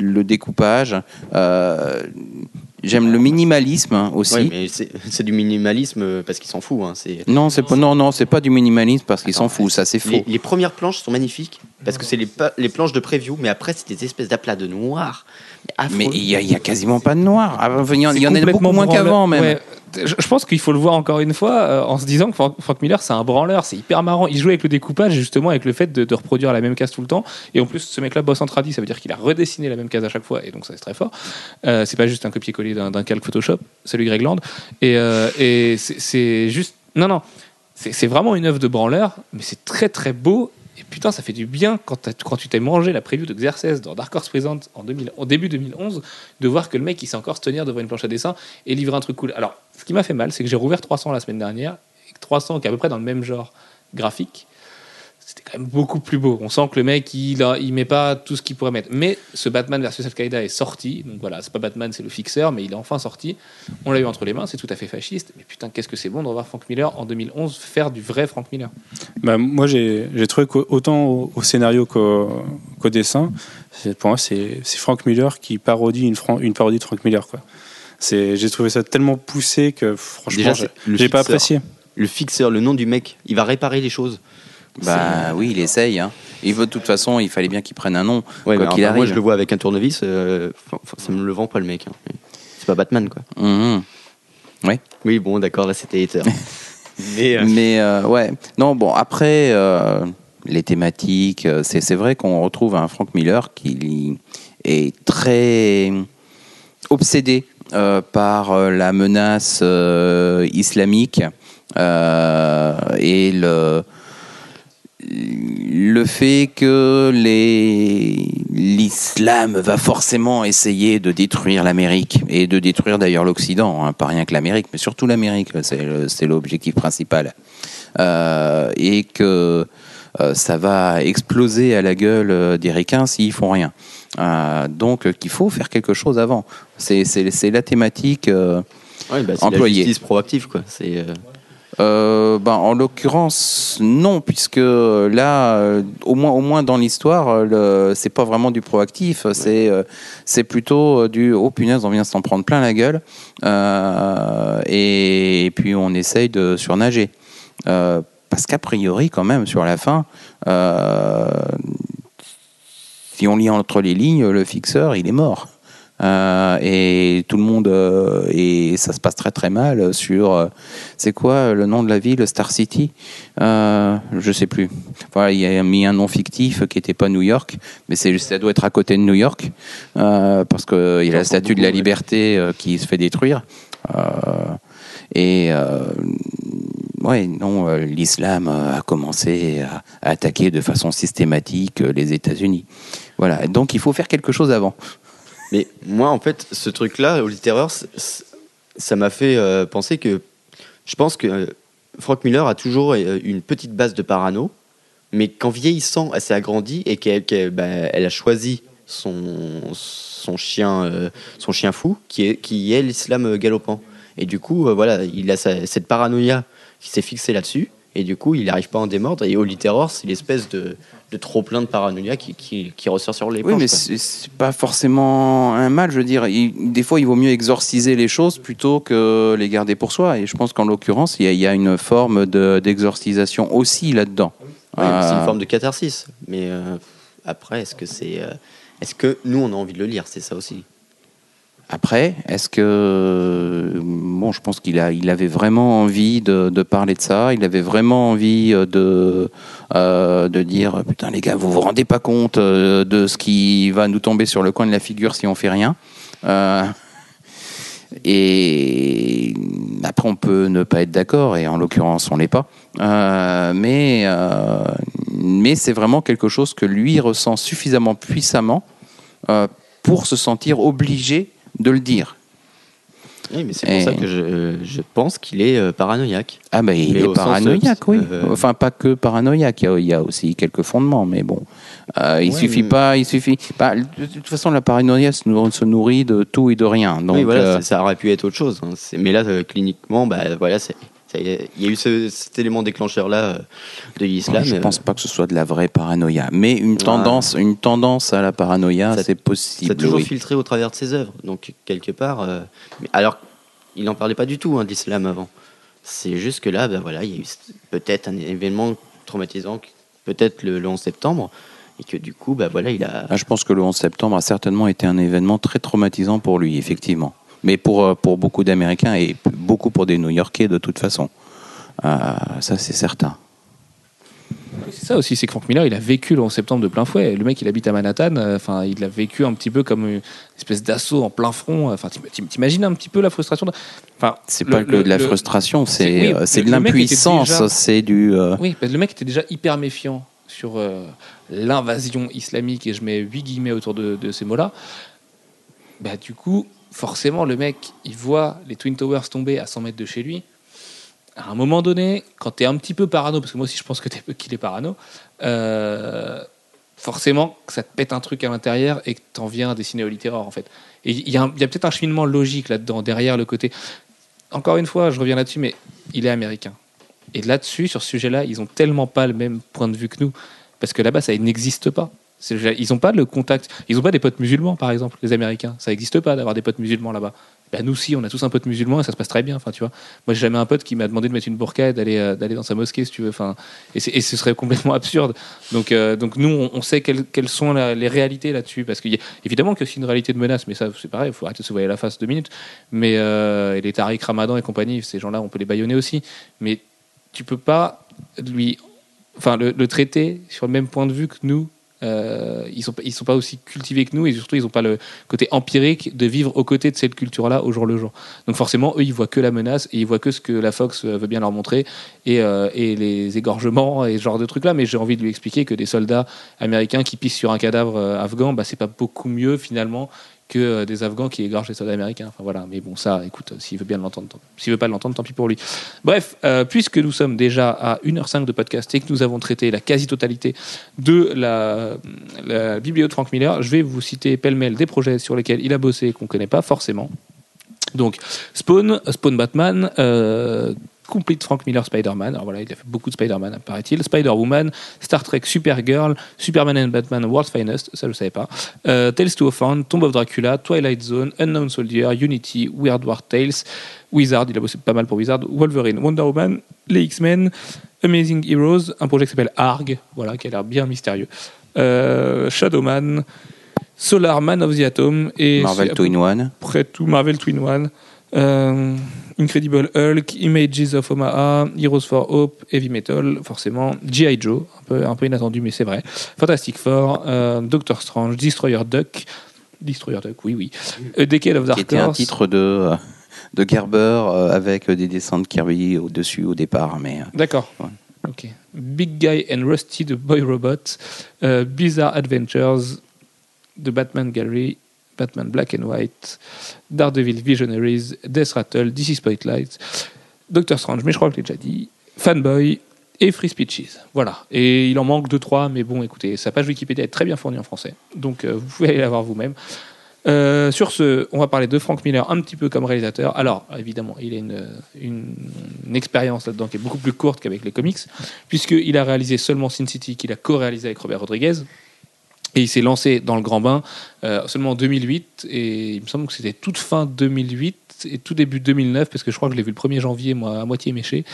le découpage, euh, j'aime le minimalisme aussi. Ouais, mais c'est du minimalisme parce qu'il s'en fout. Hein. Non, c'est pas, non, non, c'est pas du minimalisme parce qu'ils s'en foutent, ça c'est faux. Les, les premières planches sont magnifiques parce que c'est les, les planches de preview, mais après, c'est des espèces d'aplats de noir. Mais, affreux. Mais il y, a- quasiment pas de noir. Ah, Il y en, C'est il y en a beaucoup moins qu'avant même. Ouais. Je, pense qu'il faut le voir encore une fois euh, en se disant que Frank, Frank Miller c'est un branleur, c'est hyper marrant. Il joue avec le découpage justement avec le fait de, de reproduire la même case tout le temps. Et en plus ce mec-là bosse en tradi, ça veut dire qu'il a redessiné la même case à chaque fois et donc ça c'est très fort. Euh, c'est pas juste un copier-coller d'un d'un calque Photoshop. Salut Greg Land. Et, euh, et c'est- c'est juste non non, c'est c'est vraiment une œuvre de branleur, mais c'est très très beau. Et putain, ça fait du bien quand, tu t'es mangé la preview de Xerxes dans Dark Horse Present en, 2000 au début 2011, de voir que le mec il sait encore se tenir devant une planche à dessin et livrer un truc cool. Alors, ce qui m'a fait mal, c'est que j'ai rouvert 300 la semaine dernière, et que 300 qui est à peu près dans le même genre graphique, c'était quand même beaucoup plus beau. On sent que le mec il, a- il met pas tout ce qu'il pourrait mettre. Mais ce Batman versus Al-Qaïda est sorti, donc voilà, c'est pas Batman, c'est le fixeur, mais il est enfin sorti. On l'a eu entre les mains, c'est tout à fait fasciste. Mais putain, qu'est-ce que c'est bon de revoir Frank Miller en 2011 faire du vrai Frank Miller. Bah, moi, j'ai j'ai trouvé qu'autant au, au scénario qu'au dessin, c'est- pour moi, c'est c'est Frank Miller qui parodie une, Fran- une parodie de Frank Miller. quoi. C'est- J'ai trouvé ça tellement poussé que franchement, j'ai pas apprécié. le fixeur, le nom du mec, il va réparer les choses. Bah oui, il essaye. Hein. Il veut de toute façon, il fallait bien qu'il prenne un nom. Ouais, quoi mais qu'il enfin, moi je le vois avec un tournevis, euh, ça me le vend pas le mec. hein. C'est pas Batman quoi. Mhm. Oui, bon, d'accord, là c'était hater. mais euh, Mais euh, ouais, non, bon, après, euh, les thématiques, euh, c'est vrai qu'on retrouve un Frank Miller qui est très obsédé par la menace islamique et le le fait que l'islam va forcément essayer de détruire l'Amérique et de détruire d'ailleurs l'Occident, hein, pas rien que l'Amérique, mais surtout l'Amérique, c'est c'est l'objectif principal, Euh, et que euh, ça va exploser à la gueule euh, des Ricains s'ils font rien. Euh, donc qu'il faut faire quelque chose avant. C'est c'est- c'est la thématique. ouais, bah, c'est la employé. justice proactive quoi. C'est euh, ben, en l'occurrence, non, puisque là, euh, au moins, au moins dans l'histoire, euh, c'est pas vraiment du proactif, c'est euh, c'est plutôt du oh punaise, on vient s'en prendre plein la gueule, euh, et, puis on essaye de surnager. Parce qu'a priori, quand même, sur la fin, si on lit entre les lignes, le fixeur, il est mort. Euh, et tout le monde euh, et ça se passe très très mal sur euh, c'est quoi le nom de la ville Star City? Je sais plus. Voilà il a mis un nom fictif qui était pas New York mais c'est ça doit être à côté de New York parce que il y a la statue de la liberté qui se fait détruire. Et ouais non l'islam a commencé à, attaquer de façon systématique les États-Unis. Voilà. Donc il faut faire quelque chose avant Mais moi, en fait, ce truc-là, Holy Terror, ça m'a fait euh, penser que je pense que euh, Frank Miller a toujours euh, une petite base de parano, mais qu'en vieillissant, elle s'est agrandie et qu'elle bah, a choisi son, chien, son chien fou, qui est, l'islam galopant. Et du coup, voilà, il a cette paranoïa qui s'est fixée là-dessus, et du coup, il n'arrive pas à en démordre. Et Holy Terror, c'est l'espèce de, de trop-plein de paranoïa qui, qui, qui ressort sur les Oui, mais c'est pas forcément un mal. Je veux dire, il- des fois, il vaut mieux exorciser les choses plutôt que les garder pour soi. Et je pense qu'en l'occurrence, il y, a- il y a une forme de- d'exorcisation aussi là-dedans. Mais C'est Euh, une forme de catharsis. Mais euh, après, est-ce que c'est. euh, est-ce que nous, on a envie de le lire? C'est ça aussi. Après, est-ce que bon, je pense qu'il il avait vraiment envie de, parler de ça. Il avait vraiment envie euh, de euh, de dire putain les gars, vous vous rendez pas compte euh, de ce qui va nous tomber sur le coin de la figure si on fait rien. Euh, et après, on peut ne pas être d'accord, et en l'occurrence, on l'est pas. Euh, mais euh, mais c'est vraiment quelque chose que lui ressent suffisamment puissamment euh, pour se sentir obligé de le dire. Oui, mais c'est pour Et- ça que je, je pense qu'il est euh, paranoïaque. Ah ben il Mais est sens, paranoïaque, oui. euh, Enfin pas que paranoïaque, il y a, il y a aussi quelques fondements, mais bon, Euh, il Ouais, suffit mais- pas, il suffit. bah, de toute façon, la paranoïa se nourrit, de tout et de rien. Donc oui, voilà, euh, ça aurait pu être autre chose. hein. Mais là, euh, cliniquement, bah, voilà, il y a eu ce- cet élément déclencheur-là euh, de l'islam. je euh, pense pas que ce soit de la vraie paranoïa, mais une Ouais. tendance, une tendance à la paranoïa, c'est Ça a possible. toujours oui. filtré au travers de ses œuvres. Donc, quelque part. euh, alors, il n'en parlait pas du tout hein, de l'islam avant. C'est juste que là, bah, voilà, il y a eu peut-être un événement traumatisant, peut-être le, le 11 septembre, et que du coup, bah, voilà, il a. Ah, je pense que le 11 septembre a certainement été un événement très traumatisant pour lui, effectivement. Mais pour, pour beaucoup d'Américains et beaucoup pour des New-Yorkais de toute façon. Euh, ça, c'est certain. C'est ça aussi, c'est que Frank Miller, il a vécu le 11 septembre de plein fouet. Le mec, il habite à Manhattan, euh, enfin, il l'a vécu un petit peu comme une espèce d'assaut en plein front. Enfin, t'im- t'im- t'imagines un petit peu la frustration Enfin, C'est pas que de la frustration, c'est- oui, euh, de l'impuissance, c'est du. euh, Oui, parce que le mec était déjà hyper méfiant sur euh, l'invasion islamique, et je mets huit guillemets autour de, de ces mots-là. Bah, du coup, forcément, le mec, il voit les Twin Towers tomber à 100 mètres de chez lui. À un moment donné, quand tu es un petit peu parano, parce que moi aussi je pense que t'es- qu'il est parano, euh, forcément ça te pète un truc à l'intérieur et que t'en viens à dessiner Holy Terror en fait. Il y a, a peut-être un cheminement logique là-dedans, derrière le côté. Encore une fois, je reviens là-dessus, mais il est américain. Et là-dessus, sur ce sujet-là, ils ont tellement pas le même point de vue que nous. Parce que là-bas, ça n'existe pas. Ils n'ont pas le contact. Ils n'ont pas des potes musulmans, par exemple, les Américains. Ça n'existe pas d'avoir des potes musulmans là-bas. Ben, nous, si, on a tous un pote musulman et ça se passe très bien. Enfin, tu vois. Moi, j'ai jamais un pote qui m'a demandé de mettre une burqa et d'aller euh, dans sa mosquée, si tu veux. Enfin, et, ce serait complètement absurde. Donc, euh, donc nous, on, sait quelles, sont les réalités là-dessus. Parce qu'il y a- évidemment que c'est une réalité de menace, mais ça, c'est pareil, il faut arrêter de se voiler la face deux minutes. Mais euh, les Tariq Ramadan et compagnie, ces gens-là, on peut les baïonner aussi. Mais tu peux pas lui, enfin, le traiter sur le même point de vue que nous. Euh, ils sont ils sont pas aussi cultivés que nous et surtout ils ont pas le côté empirique de vivre aux côtés de cette culture-là au jour le jour. Donc forcément, eux, ils voient que la menace et ils voient que ce que la Fox euh, veut bien leur montrer et, euh, et les égorgements et ce genre de trucs-là. Mais j'ai envie de lui expliquer que des soldats américains qui pissent sur un cadavre afghan, bah, c'est pas beaucoup mieux finalement que euh, des Afghans qui égorgent des soldats américains. Enfin voilà. Mais bon, ça, écoute, euh, s'il veut bien l'entendre, s'il veut pas l'entendre, tant pis pour lui. Bref, euh, puisque nous sommes déjà à 1h05 de podcast et que nous avons traité la quasi-totalité de la, bibliothèque de Frank Miller, je vais vous citer pêle-mêle des projets sur lesquels il a bossé et qu'on connaît pas forcément. Donc, Spawn, Spawn Batman, Complete Frank Miller Spider-Man. Alors voilà, il a fait beaucoup de Spider-Man, paraît-il. Spider-Woman, Star Trek Supergirl, Superman and Batman World's Finest, ça je ne savais pas. Euh, Tales to Offend, Tomb of Dracula, Twilight Zone, Unknown Soldier, Unity, Weird War Tales, Wizard, il a bossé pas mal pour Wizard, Wolverine, Wonder Woman, les X-Men, Amazing Heroes, un projet qui s'appelle Arg, voilà, qui a l'air bien mystérieux. Euh, Shadowman, Solar Man of the Atom et Marvel c'est à Two in One. près tout Marvel Twin One, euh, Incredible Hulk, Images of Omaha, Heroes for Hope, Heavy Metal, forcément, G.I. Joe, un peu, un peu inattendu mais c'est vrai, Fantastic Four, euh, Doctor Strange, Destroyer Duck, Destroyer Duck, oui, oui, A Decade of qui Dark était un Horse, titre de, euh, de Gerber euh, avec des dessins de Kirby au-dessus au départ. Mais D'accord. Ouais. Ok. Big Guy and Rusty the Boy Robot, Bizarre Adventures, The Batman Gallery, Batman Black and White, Daredevil Visionaries, Death Rattle, DC Spotlight, Doctor Strange, mais je crois que je l'ai déjà dit, Fanboy et Free Speeches. Voilà. Et il en manque deux, trois, mais bon, écoutez, sa page Wikipédia est très bien fournie en français, donc euh, vous pouvez aller la voir vous-même. Euh, sur ce, on va parler de Frank Miller un petit peu comme réalisateur. Alors, évidemment, il a une, une expérience là-dedans qui est beaucoup plus courte qu'avec les comics, puisqu'il a réalisé seulement Sin City, qu'il a co-réalisé avec Robert Rodriguez. Et il s'est lancé dans le grand bain euh, seulement en 2008, et il me semble que c'était toute fin 2008 et tout début 2009, parce que je crois que je l'ai vu le 1er janvier, moi, à moitié méché.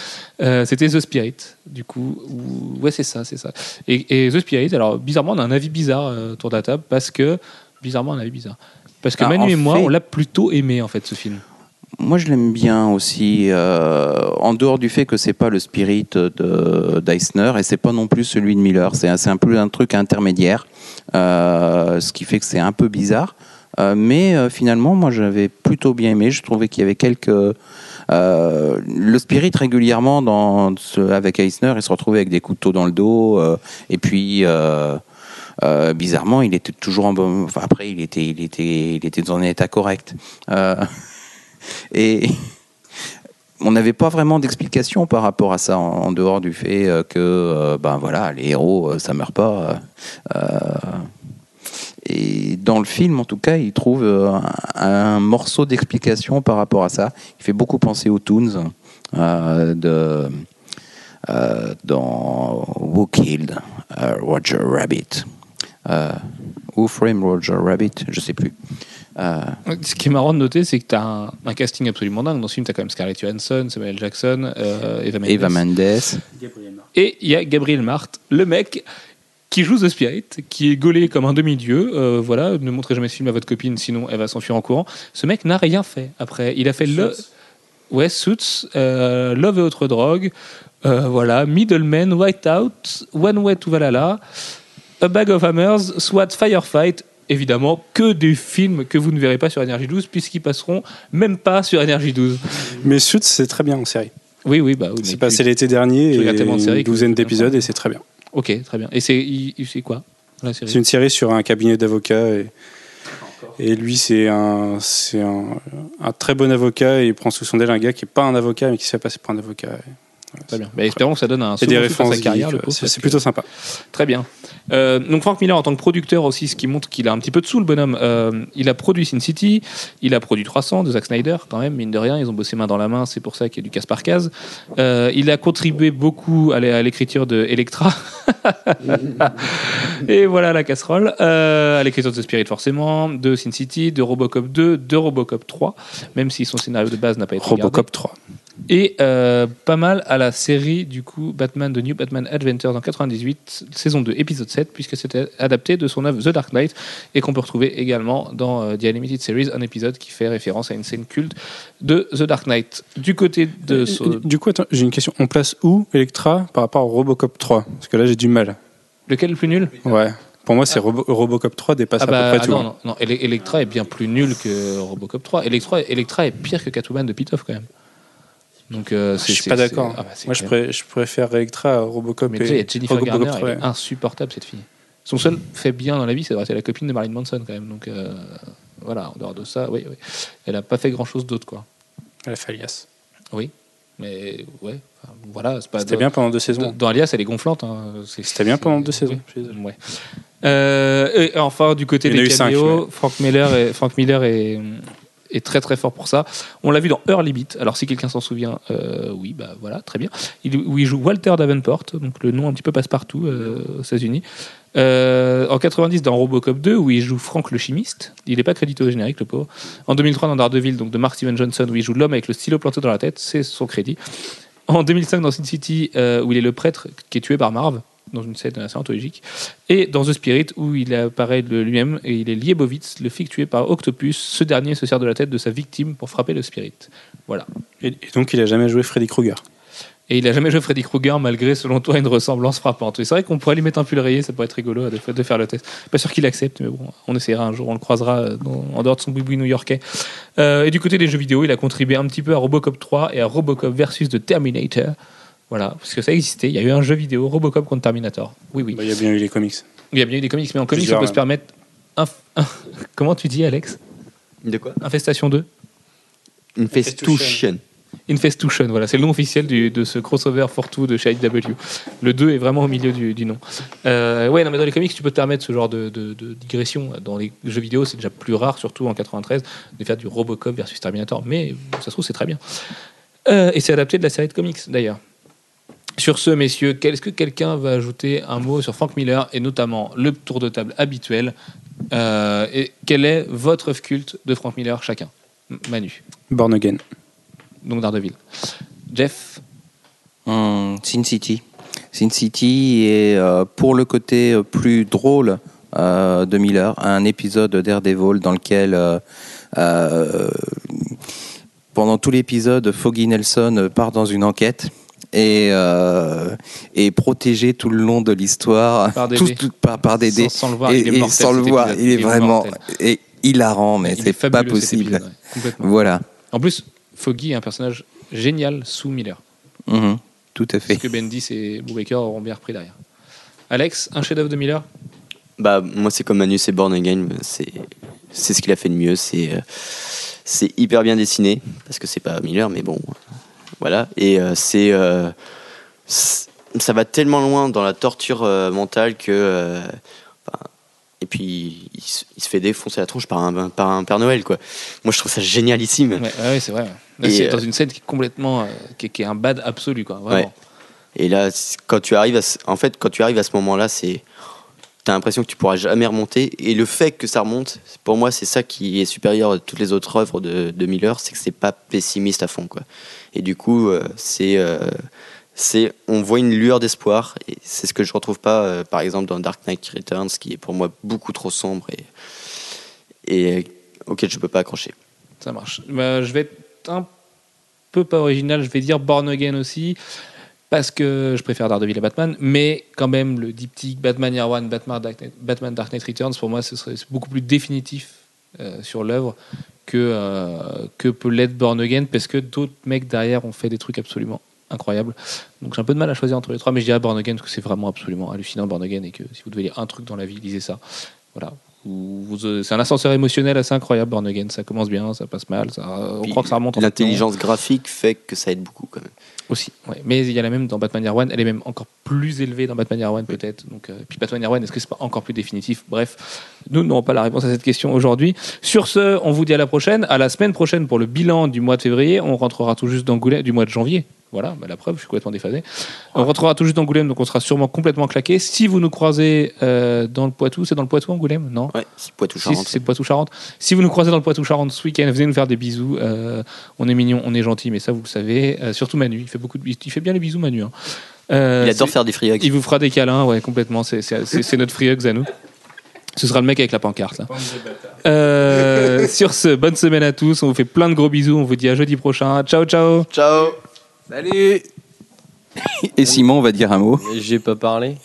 Euh, c'était The Spirit, du coup. Où... Ouais, c'est ça, c'est ça. Et, et The Spirit, alors bizarrement, on a un avis bizarre euh, autour de la table, parce que. Bizarrement, un avis bizarre. Parce que Ah, Manu et moi, fait- on l'a plutôt aimé, en fait, ce film. Moi, je l'aime bien aussi. euh, en dehors du fait que c'est pas le spirit de d'Eisner et c'est pas non plus celui de Miller. C'est un, un peu un truc intermédiaire, euh, ce qui fait que c'est un peu bizarre. Euh, mais euh, finalement, moi, j'avais plutôt bien aimé. Je trouvais qu'il y avait quelques euh, le spirit régulièrement dans avec Eisner, il se retrouvait avec des couteaux dans le dos. euh, et puis. euh, bizarrement, il était toujours en bon. Enfin, après, il était, il était, il était dans un état correct. Euh, et on n'avait pas vraiment d'explication par rapport à ça, en, dehors du fait euh, que, euh, ben voilà, les héros, euh, ça meurt pas. et dans le film, en tout cas, il trouve un, morceau d'explication par rapport à ça. Il fait beaucoup penser aux Toons de, dans Who Killed Roger Rabbit. Euh, Who Framed Roger Rabbit Je sais plus. Euh, Ce qui est marrant de noter, c'est que tu as un, un casting absolument dingue. Dans ce film, tu as quand même Scarlett Johansson, Samuel Jackson, euh, Eva Mendes. Eva Mendes. Et il y a Gabriel Marthe, le mec qui joue The Spirit, qui est gaulé comme un demi-dieu. Euh, voilà, ne montrez jamais ce film à votre copine, sinon elle va s'enfuir en courant. Ce mec n'a rien fait après. Il a fait le. Ouais, Suits, euh, Love et autres drogues, euh, voilà, Middleman, Whiteout, One Way to Valhalla, A Bag of Hammers, SWAT, Firefight. Évidemment, que des films que vous ne verrez pas sur Énergie 12, puisqu'ils passeront même pas sur Énergie 12. Mais Suits, c'est très bien en série. Oui, oui, bah oui. C'est passé l'été dernier et tellement de séries une douzaine d'épisodes et c'est très bien. Ok, très bien. Et c'est quoi la série? C'est une série sur un cabinet d'avocats et, et lui c'est un un, un très bon avocat et il prend sous son aile un gars qui est pas un avocat mais qui se fait passer pour un avocat. Et voilà, Très bien. Bah, espérons que ça donne un C'est des souffle à références sa carrière. C'est plutôt sympa. Très bien. Euh, donc Frank Miller en tant que producteur aussi, ce qui montre qu'il a un petit peu de sous le bonhomme. Euh, il a produit Sin City, il a produit 300 de Zack Snyder quand même, mine de rien. Ils ont bossé main dans la main, c'est pour ça qu'il y a du casse par case. Euh, il a contribué beaucoup à l'é- à l'écriture de Electra. Et voilà la casserole. À l'écriture de The Spirit, forcément, de Sin City, de Robocop 2, de Robocop 3, même si son scénario de base n'a pas été regardé. Robocop 3. Et euh, pas mal à la série, du coup, Batman The New Batman Adventures en 98, saison 2, épisode 7, puisque c'était adapté de son œuvre The Dark Knight, et qu'on peut retrouver également dans euh, The Animated Series, un épisode qui fait référence à une scène culte de The Dark Knight. Du côté de... ce- Du coup, attends, j'ai une question. On place où Electra par rapport au Robocop 3 Parce que là, j'ai du mal. Lequel est le plus nul? Ouais. Pour moi, c'est Robo- Robocop 3 dépasse Ah bah à peu près ah tout. non, non, non, Ele- Electra est bien plus nul que Robocop 3. Electra, Electra est pire que Catwoman de Pitoff quand même. Donc, euh, Je c'est- suis pas d'accord. ah bah, Moi, je, pré- je préfère Electra à Robocop Mais et Jennifer Robocop Garner, 3, elle est insupportable cette fille. Son seul fait bien dans la vie, c'est d'avoir été la copine de Marilyn Manson quand même. Donc euh, voilà, en dehors de ça, oui, oui. Elle a pas fait grand chose d'autre quoi. Elle a fait Alias. Oui, mais ouais, enfin, voilà, c'est pas. C'était bien pendant deux saisons. dans Alias, elle est gonflante. hein. C'était bien pendant deux saisons. Ouais. Euh, et enfin, du côté des caméos, Frank Miller, est, Frank Miller est, est très très fort pour ça. On l'a vu dans Early Beat. Alors, si quelqu'un s'en souvient, euh, oui, bah voilà, très bien. Il, où il joue Walter Davenport, donc le nom un petit peu passe-partout euh, aux États-Unis. Euh, en 90, dans Robocop 2, où il joue Frank le chimiste. Il n'est pas crédité au générique, le pauvre. En 2003, dans Daredevil, donc de Mark Steven Johnson, où il joue l'homme avec le stylo planté dans la tête, c'est son crédit. En 2005, dans Sin City, où il est le prêtre qui est tué par Marv, dans une scène assez anthologique. Et dans The Spirit, où il apparaît lui-même, et il est Liebowitz, le flic tué par Octopus. Ce dernier se sert de la tête de sa victime pour frapper le Spirit. Voilà. Et, et donc, il a jamais joué Freddy Krueger. Et il a jamais joué Freddy Krueger, malgré, selon toi, une ressemblance frappante. Et c'est vrai qu'on pourrait lui mettre un pull rayé, ça pourrait être rigolo de faire le test. Pas sûr qu'il accepte, mais bon, on essaiera un jour, on le croisera euh, dans- en dehors de son boui new-yorkais. Euh, et du côté des jeux vidéo, il a contribué un petit peu à Robocop 3 et à Robocop versus The Terminator. Voilà, parce que ça existait. Il y a eu un jeu vidéo, Robocop contre Terminator. Oui, oui. Bah, il y a bien eu les comics. Il y a bien eu des comics, mais en comics, Plusieurs, on peut se permettre. un- Comment tu dis, Alex? De quoi? Infestation 2 Une festution. Infestation, voilà, c'est le nom officiel du- de ce crossover Fortwo de chez IDW. Le 2 est vraiment au milieu du, du nom. Euh, ouais, non, mais dans les comics, tu peux te permettre ce genre de, de- de digression. Dans les jeux vidéo, c'est déjà plus rare, surtout en 93, de faire du Robocop versus Terminator. Mais ça se trouve, c'est très bien. Euh, et c'est adapté de la série de comics, d'ailleurs. Sur ce, messieurs, quel- est-ce que quelqu'un va ajouter un mot sur Frank Miller et notamment le tour de table habituel Euh, Et quel est votre culte de Frank Miller, chacun? Manu, Born Again. donc Daredevil. Jeff, Hum, Sin City. Sin City est euh, pour le côté euh, plus drôle euh, de Miller, un épisode de Daredevil dans lequel euh, euh, pendant tout l'épisode, Foggy Nelson part dans une enquête et euh, protégé tout le long de l'histoire Par Dédé. Tout- tout- par, par Dédé. Sans, sans le voir, et, il est et mortel, sans le voir, il est vraiment et hilarant, mais c'est pas possible. épisode, ouais, complètement. Voilà, En plus, Foggy est un personnage génial sous Miller. Mhm. tout à Ce fait. que Bendis et Brubaker auront bien repris derrière. Alex, un chef-d'œuvre de Miller? Bah, moi, c'est comme Manu, c'est Born Again. C'est, c'est ce qu'il a fait de mieux. C'est, euh, c'est hyper bien dessiné, parce que c'est pas Miller, mais bon, voilà. Et euh, c'est, euh, ça va tellement loin dans la torture euh, mentale que. euh, enfin, et puis, il, se- il se fait défoncer la tronche par un, par un Père Noël, quoi. Moi, je trouve ça génialissime. Ouais, ouais, c'est vrai. Là, c'est euh, dans une scène qui est complètement. qui, est, qui est un bad absolu, quoi. Vraiment. Ouais. Et là, quand tu arrives à en fait, quand tu arrives à ce moment-là, c'est t'as l'impression que tu pourras jamais remonter. Et le fait que ça remonte, pour moi, c'est ça qui est supérieur à toutes les autres œuvres de, de Miller, c'est que c'est pas pessimiste à fond, quoi. Et du coup, euh, c'est euh, c'est on voit une lueur d'espoir. Et c'est ce que je retrouve pas, euh, par exemple, dans Dark Knight Returns, qui est pour moi beaucoup trop sombre et auquel je peux pas accrocher. Ça marche. Bah, je vais un peu pas original, je vais dire Born Again aussi, parce que je préfère Daredevil à Batman, mais quand même le diptyque Batman Year One, Batman Dark Knight, Batman Dark Knight Returns, pour moi, ce serait beaucoup plus définitif euh, sur l'œuvre que, euh, que peut l'être Born Again, parce que d'autres mecs derrière ont fait des trucs absolument incroyables. Donc j'ai un peu de mal à choisir entre les trois, mais je dirais Born Again, parce que c'est vraiment absolument hallucinant Born Again, et que si vous devez lire un truc dans la vie, lisez ça. Voilà. Vous- vous- euh, c'est un ascenseur émotionnel assez incroyable, Born Again. Ça commence bien, ça passe mal, ça, on Puis croit que ça remonte en L'intelligence graphique fait que ça aide beaucoup, quand même. aussi. ouais. Mais il y a la même dans Batman Year One, elle est même encore plus élevée dans Batman Year One peut-être. Donc, euh, puis Batman Year One, est-ce que c'est pas encore plus définitif? Bref, nous n'aurons pas la réponse à cette question aujourd'hui. Sur ce, on vous dit à la prochaine, à la semaine prochaine pour le bilan du mois de février. On rentrera tout juste d'Angoulême, du mois de janvier. Voilà, bah, la preuve, je suis complètement déphasé. On retrouvera tout juste d'Angoulême, donc on sera sûrement complètement claqué. Si vous nous croisez euh, dans le Poitou, c'est dans le Poitou Angoulême Non? Ouais, c'est poitou Si, c'est Poitou-Charentes. Si vous nous croisez dans le Poitou-Charentes ce week-end, venez nous faire des bisous. Euh, on est mignon, on est gentil, mais ça vous le savez. Euh, surtout Manu, il fait beaucoup de il fait bien les bisous Manu. hein. Euh, Il adore c'est- faire des free hugs. Il vous fera des câlins, ouais, complètement. C'est, c'est, c'est- c'est notre free hugs à nous. Ce sera le mec avec la pancarte. Là. Euh, sur ce, bonne semaine à tous. On vous fait plein de gros bisous. On vous dit à jeudi prochain. Ciao, ciao. Ciao Salut Et Simon, on va dire un mot. J'ai pas parlé.